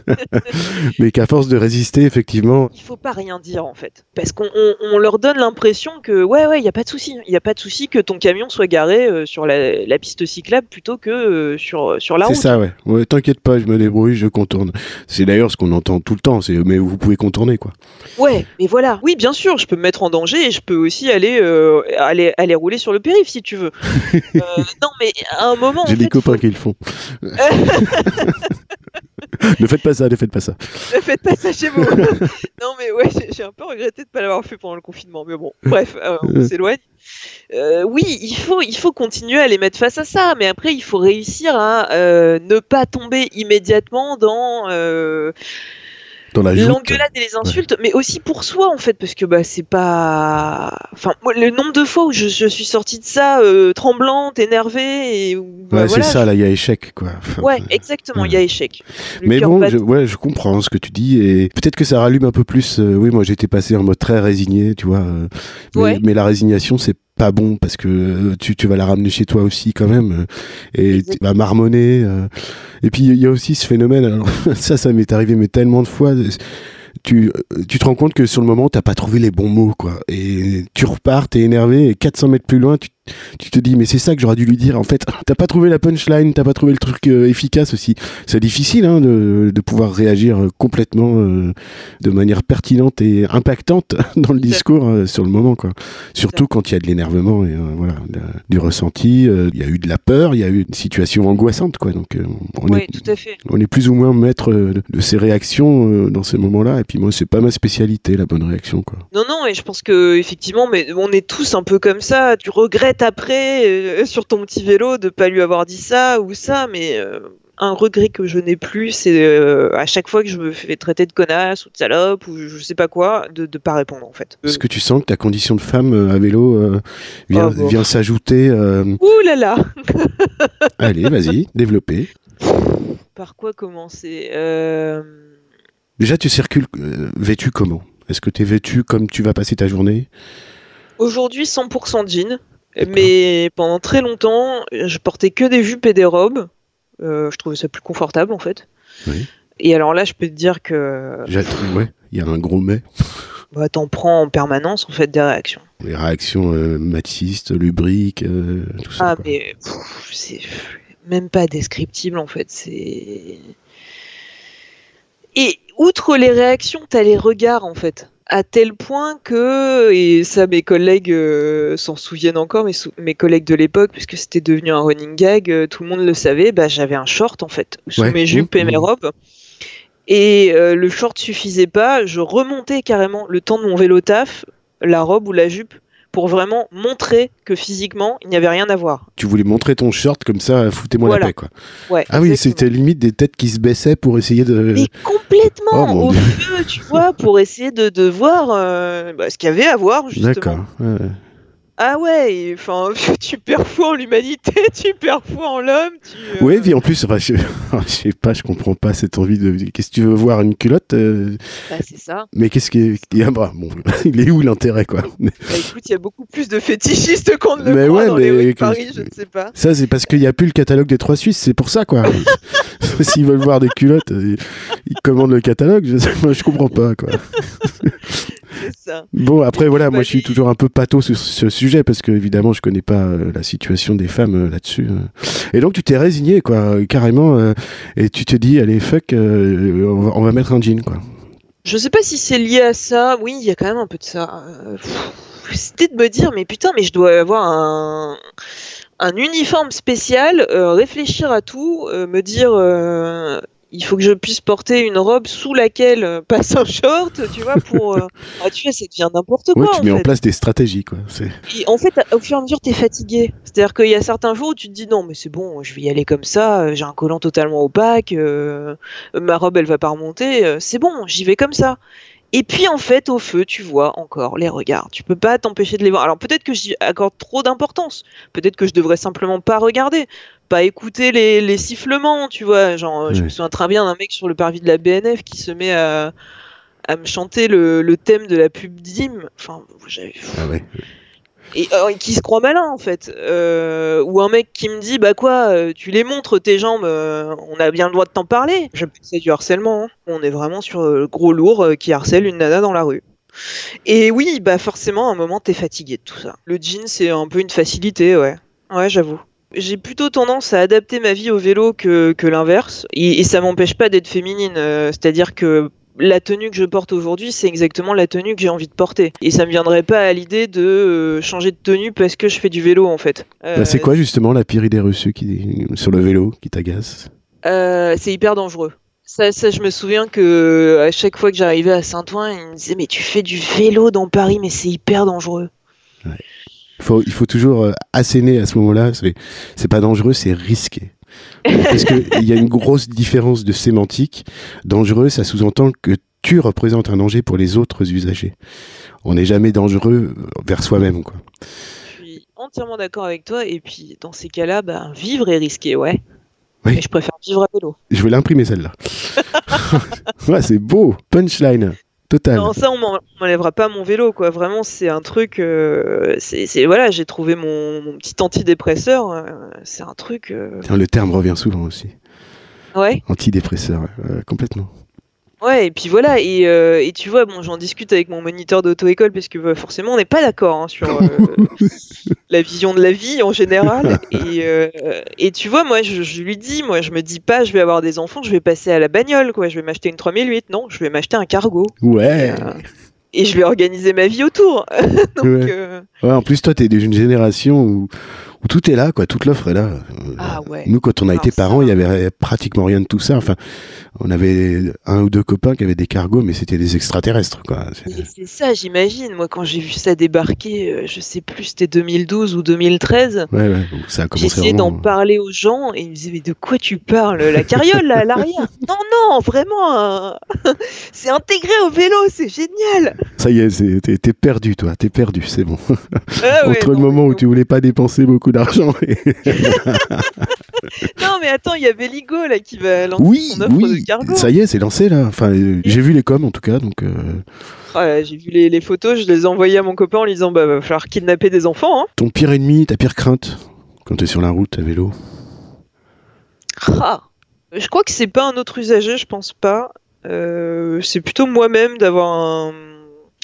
mais qu'à force de résister, effectivement, Il faut pas rien dire en fait, parce qu'on on- on leur donne l'impression que ouais ouais, il y a pas de souci, il y a pas de souci que ton camion soit garé sur la, la piste cyclable plutôt que euh, sur sur la c'est route. ça, ouais. ouais T'inquiète pas, je me débrouille, je contourne. C'est d'ailleurs ce qu'on entend tout le temps, c'est mais vous pouvez contourner, quoi. Ouais, mais voilà. Oui, bien sûr, je peux me mettre en danger et je peux aussi aller euh, aller aller rouler sur le périph si tu veux. Euh, non, mais à un moment. en J'ai des fait, copains faut- qui le font. ne faites pas ça, ne faites pas ça. Ne faites pas ça chez vous. non, mais ouais, j'ai- un peu regretté de pas l'avoir fait pendant le confinement. Mais bon, bref, euh, on Euh. s'éloigne. Euh, oui, il faut, il faut continuer à les mettre face à ça, mais après, il faut réussir à euh, ne pas tomber immédiatement dans l'engueulade et les insultes, mais aussi pour soi, en fait, parce que bah, c'est pas. Enfin, moi, le nombre de fois où je, je suis sortie de ça euh, tremblante, énervée, et bah, Ouais, voilà, c'est ça, là, il y a échec, quoi. Enfin, Ouais, exactement, il y a échec. Le Mais bon, je, ouais, je comprends ce que tu dis et peut-être que ça rallume un peu plus. euh, oui, moi j'étais passé en mode très résigné, tu vois. euh, mais la résignation, c'est pas bon parce que euh, tu, tu vas la ramener chez toi aussi quand même euh, et tu vas marmonner. euh. et puis il y a aussi ce phénomène. Alors ça, ça m'est arrivé mais tellement de fois. Tu, tu te rends compte que sur le moment, t'as pas trouvé les bons mots, quoi. Et tu repars, t'es énervé, et 400 mètres plus loin, tu, tu te dis, mais c'est ça que j'aurais dû lui dire. En fait, t'as pas trouvé la punchline, t'as pas trouvé le truc euh, efficace aussi. C'est difficile hein, de, de pouvoir réagir euh, complètement euh, de manière pertinente et impactante dans le discours euh, sur le moment, quoi. Surtout quand il y a de l'énervement et voilà, de- du ressenti. Il y a eu de la peur, il y a eu une situation angoissante, quoi. Donc, on, est, tout à fait. on est plus ou moins maître de, ces réactions dans ces moments-là. Et puis moi, c'est pas ma spécialité, la bonne réaction, quoi. Non, non, et je pense que effectivement, mais on est tous un peu comme ça. Tu regrettes après euh, sur ton petit vélo de pas lui avoir dit ça ou ça, mais euh, un regret que je n'ai plus, c'est euh, à chaque fois que je me fais traiter de connasse ou de salope ou je sais pas quoi, de ne pas répondre en fait. Est-ce que tu sens que ta condition de femme à vélo vient, Oh, bon. vient s'ajouter Ouh là là Allez, vas-y, développer. Par quoi commencer Déjà, tu circules vêtu comment? Est-ce que tu es vêtu comme tu vas passer ta journée? Aujourd'hui 100% jean. Mais pendant très longtemps je portais que des jupes et des robes. Euh, je trouvais ça plus confortable en fait. Oui. Et alors là je peux te dire que ouais, il y a un gros mais. bah, t'en prends en permanence en fait des réactions. Les réactions euh, matistes, lubriques, euh, tout ça. Ah quoi. mais c'est même pas descriptible en fait, c'est... Et outre les réactions, t'as les regards en fait. À tel point que, et ça mes collègues euh, s'en souviennent encore, mes, sou- mes collègues de l'époque, puisque c'était devenu un running gag, euh, tout le monde le savait, bah, j'avais un short en fait, sous Ouais. mes jupes et mes mmh. robes. Et euh, le short suffisait pas, je remontais carrément le temps de mon vélo taf, la robe ou la jupe, pour vraiment montrer que physiquement, il n'y avait rien à voir. Tu voulais montrer ton short comme ça, foutez-moi Voilà. la paix, quoi. Ouais, Ah oui, c'était limite des têtes qui se baissaient pour essayer de. Mais complètement Oh, au feu, tu vois, pour essayer de, de voir euh, bah, ce qu'il y avait à voir, justement. D'accord. ouais. Ah ouais, enfin, tu perds foi en l'humanité, tu perds foi en l'homme, tu... euh, Ouais, puis en plus, enfin, je, je sais pas, je comprends pas cette envie de. Qu'est-ce que tu veux voir une culotte euh, bah, c'est ça. Mais qu'est-ce qui est. Ah bah, bon, il est où l'intérêt, quoi? Bah, écoute, il y a beaucoup plus de fétichistes qu'on ne le Mais croit ouais, dans les mais de que- Paris, je ne sais pas. Ça, c'est parce qu'il n'y a plus le catalogue des trois Suisses, c'est pour ça, quoi. S'ils veulent voir des culottes, ils commandent le catalogue, je, moi, je comprends pas, quoi. Ça. Bon, après, voilà, moi, je suis toujours un peu pato sur ce sujet, parce que, évidemment, je connais pas euh, la situation des femmes euh, là-dessus. euh. Et donc, tu t'es résigné, quoi, carrément, euh, et tu te dis, allez, fuck, on, va, on va mettre un jean, quoi. Je sais pas si c'est lié à ça. Oui, il y a quand même un peu de ça. C'était de me dire, mais putain, mais je dois avoir un, un uniforme spécial, euh, réfléchir à tout, euh, me dire, euh, il faut que je puisse porter une robe sous laquelle euh, passe un short, tu vois, pour. euh, ah, tu vois, ça devient n'importe Ouais, quoi. tu en mets en fait. place des stratégies, quoi. C'est... Et en fait, au fur et à mesure, t'es fatigué. C'est-à-dire qu'il y a certains jours où tu te dis non, mais c'est bon, je vais y aller comme ça. euh, J'ai un collant totalement opaque, euh, ma robe elle va pas remonter. euh, C'est bon, j'y vais comme ça. Et puis en fait, au feu, tu vois encore les regards. Tu peux pas t'empêcher de les voir. Alors peut-être que j'y accorde trop d'importance. Peut-être que je devrais simplement pas regarder, pas écouter les, les sifflements, tu vois. Genre, euh, je me souviens très bien d'un mec sur le parvis de la BNF qui se met à, à me chanter le, le thème de la pub d'Im. Enfin, j'avais Ah ouais. et euh, qui se croit malin en fait euh, ou un mec qui me dit bah quoi euh, tu les montres tes jambes euh, on a bien le droit de t'en parler je c'est du harcèlement hein. on est vraiment sur le gros lourd qui harcèle une nana dans la rue et oui bah forcément à un moment t'es fatigué de tout ça le jean c'est un peu une facilité ouais ouais j'avoue j'ai plutôt tendance à adapter ma vie au vélo que, que l'inverse et, et ça m'empêche pas d'être féminine euh, c'est à dire que la tenue que je porte aujourd'hui, c'est exactement la tenue que j'ai envie de porter. Et ça me viendrait pas à l'idée de euh, changer de tenue parce que je fais du vélo en fait. Euh, Bah, c'est quoi, justement, la pire idée reçue qui... sur le vélo qui t'agace? Euh, C'est hyper dangereux. Ça, ça, je me souviens que à chaque fois que j'arrivais à Saint-Ouen, ils me disaient mais tu fais du vélo dans Paris, mais c'est hyper dangereux. Il faut, il faut toujours euh, asséner à ce moment-là. C'est, c'est pas dangereux, c'est risqué. Parce qu'il y a une grosse différence de sémantique. Dangereux, ça sous-entend que tu représentes un danger pour les autres usagers. On n'est jamais dangereux vers soi-même, quoi. Je suis entièrement d'accord avec toi. Et puis dans ces cas-là, bah, vivre est risqué, ouais. Oui. Mais je préfère vivre à vélo. Je vais l'imprimer celle-là. ouais, c'est beau. Punchline. Total. Non, ça, on m'en- on m'enlèvera pas mon vélo, quoi. Vraiment, c'est un truc. euh, c'est, c'est- voilà, j'ai trouvé mon, mon petit antidépresseur. euh, c'est un truc. euh, le terme revient souvent aussi. Ouais, Antidépresseur, complètement. Ouais. Et puis voilà. Et, euh, et tu vois, bon, j'en discute avec mon moniteur d'auto-école parce que bah, forcément, on n'est pas d'accord hein, sur euh, la vision de la vie en général. Et, euh, et tu vois, moi, je, je lui dis, moi, je me dis pas, je vais avoir des enfants, je vais passer à la bagnole, quoi. Je vais m'acheter une 3008. Non, je vais m'acheter un cargo. Ouais. Et je vais organiser ma vie autour. Donc, Ouais. Ouais, en plus, toi, t'es d'une génération où, où tout est là, quoi, toute l'offre est là. Ah ouais. Nous, quand on a Alors été parents, il y avait pratiquement rien de tout ça. Enfin, on avait un ou deux copains qui avaient des cargos, mais c'était des extraterrestres, quoi. C'est- ça, j'imagine. Moi, quand j'ai vu ça débarquer, euh, je sais plus, c'était 2012 ou 2013. Ouais, ouais, ça a commencé essayé d'en vraiment. parler aux gens et ils me disaient mais de quoi tu parles La carriole là à l'arrière? Non non vraiment euh, c'est intégré au vélo c'est génial. Ça y est, t'es perdu, toi, t'es perdu, c'est bon. Ah ouais, Entre non, le moment où tu voulais pas dépenser beaucoup d'argent et... Non mais attends il y a Belligo là qui va lancer Oui, son offre oui, de cargo. ça y est, c'est lancé là. Enfin, euh, j'ai vu les coms en tout cas, donc euh, Ah, j'ai vu les, les photos, je les ai envoyées à mon copain en lui disant bah va falloir kidnapper des enfants. Hein. ton pire ennemi, ta pire crainte quand t'es sur la route à vélo. Ah. Je crois que c'est pas un autre usager, je pense pas. Euh, c'est plutôt moi-même d'avoir un.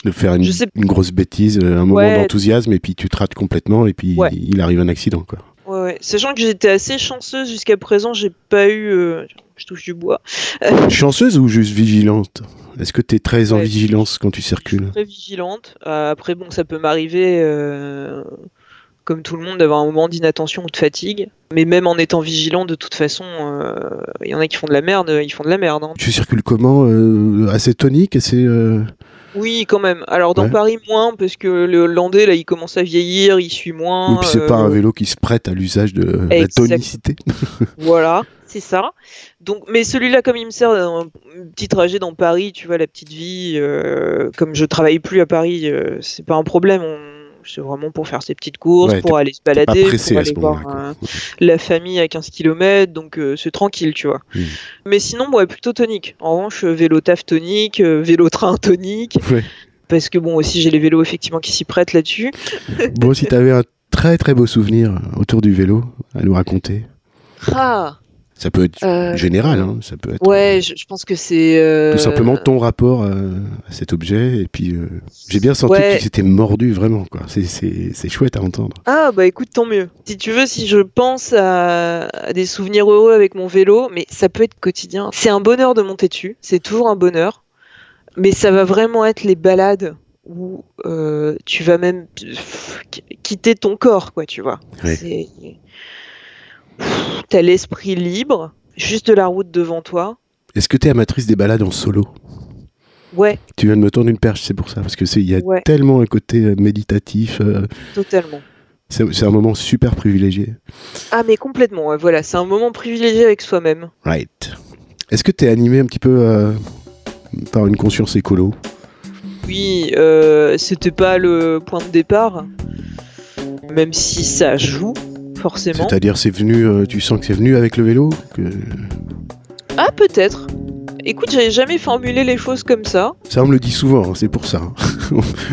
De faire une, Je sais- une grosse bêtise, euh, un moment Ouais. d'enthousiasme, et puis tu te rates complètement, et puis Ouais. il arrive un accident, quoi. Ouais, ouais. Sachant que j'étais assez chanceuse jusqu'à présent, j'ai pas eu. euh, Je touche du bois. Chanceuse ou juste vigilante? Est-ce que t'es très en vigilance quand tu circules? très vigilante. Euh, après, bon, ça peut m'arriver, euh, comme tout le monde, d'avoir un moment d'inattention ou de fatigue. Mais même en étant vigilant, de toute façon, euh, il y en a qui font de la merde, ils font de la merde. hein. Tu circules comment euh, Assez tonique, assez. euh, Oui, quand même. Alors, dans Ouais. Paris, moins, parce que le Hollandais, là, il commence à vieillir, il suit moins. Oui, puis c'est euh, pas un vélo qui se prête à l'usage de la tonicité. Voilà, c'est ça. Donc, mais celui-là, comme il me sert d'un petit trajet dans Paris, tu vois, la petite vie, euh, comme je travaille plus à Paris, euh, c'est pas un problème. on- C'est vraiment pour faire ses petites courses, Ouais, pour aller se balader, pressé pour aller voir euh, la famille à 15 km, donc euh, c'est tranquille, tu vois. Mais sinon, ouais, plutôt tonique. En revanche, euh, vélo taf tonique, euh, vélo train tonique, Ouais. parce que bon, aussi j'ai les vélos effectivement qui s'y prêtent là-dessus. Bon, si t'avais un très très beau souvenir autour du vélo à nous raconter, Ah, ça peut être euh, général, hein, ça peut être Ouais, je, je pense que c'est. euh, tout simplement ton rapport euh, à cet objet. Et puis, euh, j'ai bien senti Ouais. que tu t'étais mordu vraiment. quoi. C'est- chouette à entendre. Ah bah écoute, tant mieux. Si tu veux, si je pense à, à des souvenirs heureux avec mon vélo, mais ça peut être quotidien. C'est un bonheur de monter dessus, c'est toujours un bonheur. Mais ça va vraiment être les balades où euh, tu vas même quitter ton corps, quoi, tu vois. Ouais. T'as l'esprit libre, juste de la route devant toi. Est-ce que t'es amatrice des balades en solo? Ouais, Tu viens de me tendre une perche, c'est pour ça. Parce que c'est il y a Ouais. tellement un côté euh, méditatif. euh, totalement. c'est c'est un moment super privilégié. Ah mais complètement, ouais, voilà, c'est un moment privilégié avec soi-même. Right. Est-ce que t'es animé un petit peu euh, par une conscience écolo? Oui, euh, c'était pas le point de départ, même si ça joue, forcément. C'est-à-dire, c'est venu, euh, tu sens que c'est venu avec le vélo que... Ah, peut-être. Écoute, j'avais jamais formulé les choses comme ça. Ça, on me le dit souvent, hein, c'est pour ça.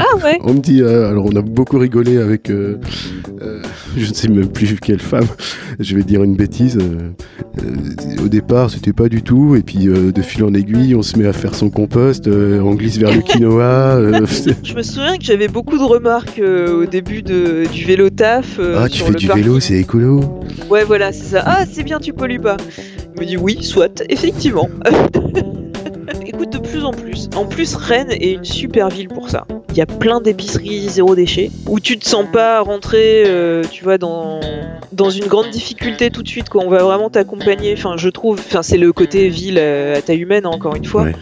Ah ouais On me dit, euh, alors on a beaucoup rigolé avec, euh, euh, je ne sais même plus quelle femme, je vais dire une bêtise. au départ, c'était pas du tout, et puis de fil en aiguille, on se met à faire son compost, on glisse vers le quinoa. Je me souviens que j'avais beaucoup de remarques au début de, du vélo taf. ah, tu fais du parking. vélo, c'est écolo. Ouais, voilà, c'est ça. Ah, c'est bien, tu pollues pas. Il me dit oui, soit, effectivement. Écoute, de plus en plus. En plus, Rennes est une super ville pour ça. Il y a plein d'épiceries zéro déchet où tu te sens pas rentrer, euh, tu vois, dans, dans une grande difficulté tout de suite. Quoi. On va vraiment t'accompagner. Enfin, je trouve. Enfin, c'est le côté ville euh, à taille humaine, hein, encore une fois. Ouais.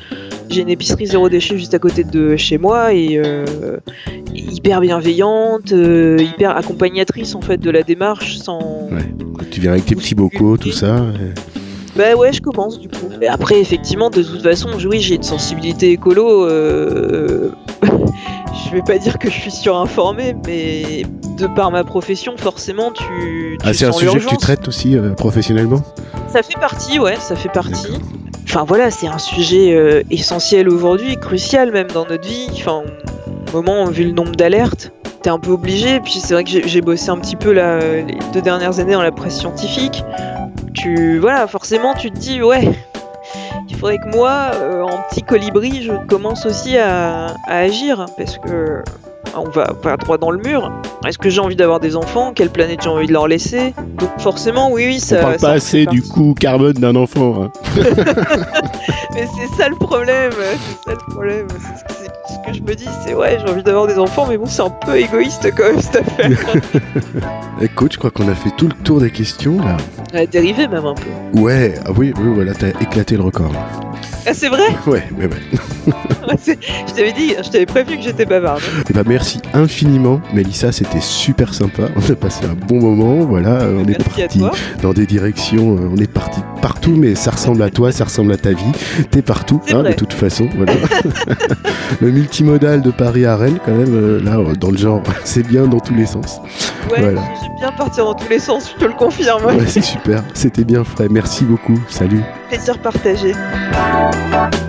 J'ai une épicerie zéro déchet juste à côté de chez moi et euh, hyper bienveillante, euh, hyper accompagnatrice en fait de la démarche sans. Ouais. Tu viens avec tes petits bocaux, tout ça. et- Bah ouais, je commence du coup. Et après, effectivement, de toute façon, oui, j'ai une sensibilité écolo. euh, je vais pas dire que je suis surinformé, mais de par ma profession, forcément, tu. tu Ah, c'est un sujet que tu traites aussi euh, professionnellement? Ça fait partie, ouais, ça fait partie. Enfin voilà, c'est un sujet euh, essentiel aujourd'hui, crucial même dans notre vie. Enfin, au moment, vu le nombre d'alertes, t'es un peu obligé. Puis c'est vrai que j'ai- bossé un petit peu là, les deux dernières années dans la presse scientifique. Tu, voilà, forcément, tu te dis, ouais, il faudrait que moi, euh, en petit colibri, je commence aussi à, à agir parce que on va pas droit dans le mur. Est-ce que j'ai envie d'avoir des enfants? Quelle planète j'ai envie de leur laisser? Donc forcément, oui, oui, ça. On parle ça pas assez du coût carbone d'un enfant. hein. Mais c'est ça le problème, c'est ça le problème. C'est ce, que- c'est ce que je me dis, c'est ouais, j'ai envie d'avoir des enfants, mais bon, c'est un peu égoïste quand même cette affaire. Écoute, je crois qu'on a fait tout le tour des questions là. Ouais, dérivé même un peu. Ouais, ah oui, oui, voilà, t'as éclaté le record. là. Ah, c'est vrai Ouais, ouais, ouais. Je t'avais dit, je t'avais prévenu que j'étais bavarde. Ben, merci infiniment, Mélissa, c'était super sympa. On a passé un bon moment, voilà, euh, on est Merci parti dans des directions, euh, on est parti partout, mais ça ressemble à toi, ça ressemble à ta vie. T'es partout, hein, de toute façon. Voilà. le multimodal de Paris à Rennes, quand même, euh, là, dans le genre, c'est bien dans tous les sens. Ouais, Voilà. j'aime bien partir dans tous les sens, je te le confirme. Ouais, c'est super, c'était bien frais. Merci beaucoup, salut. Plaisir partagé. Bye.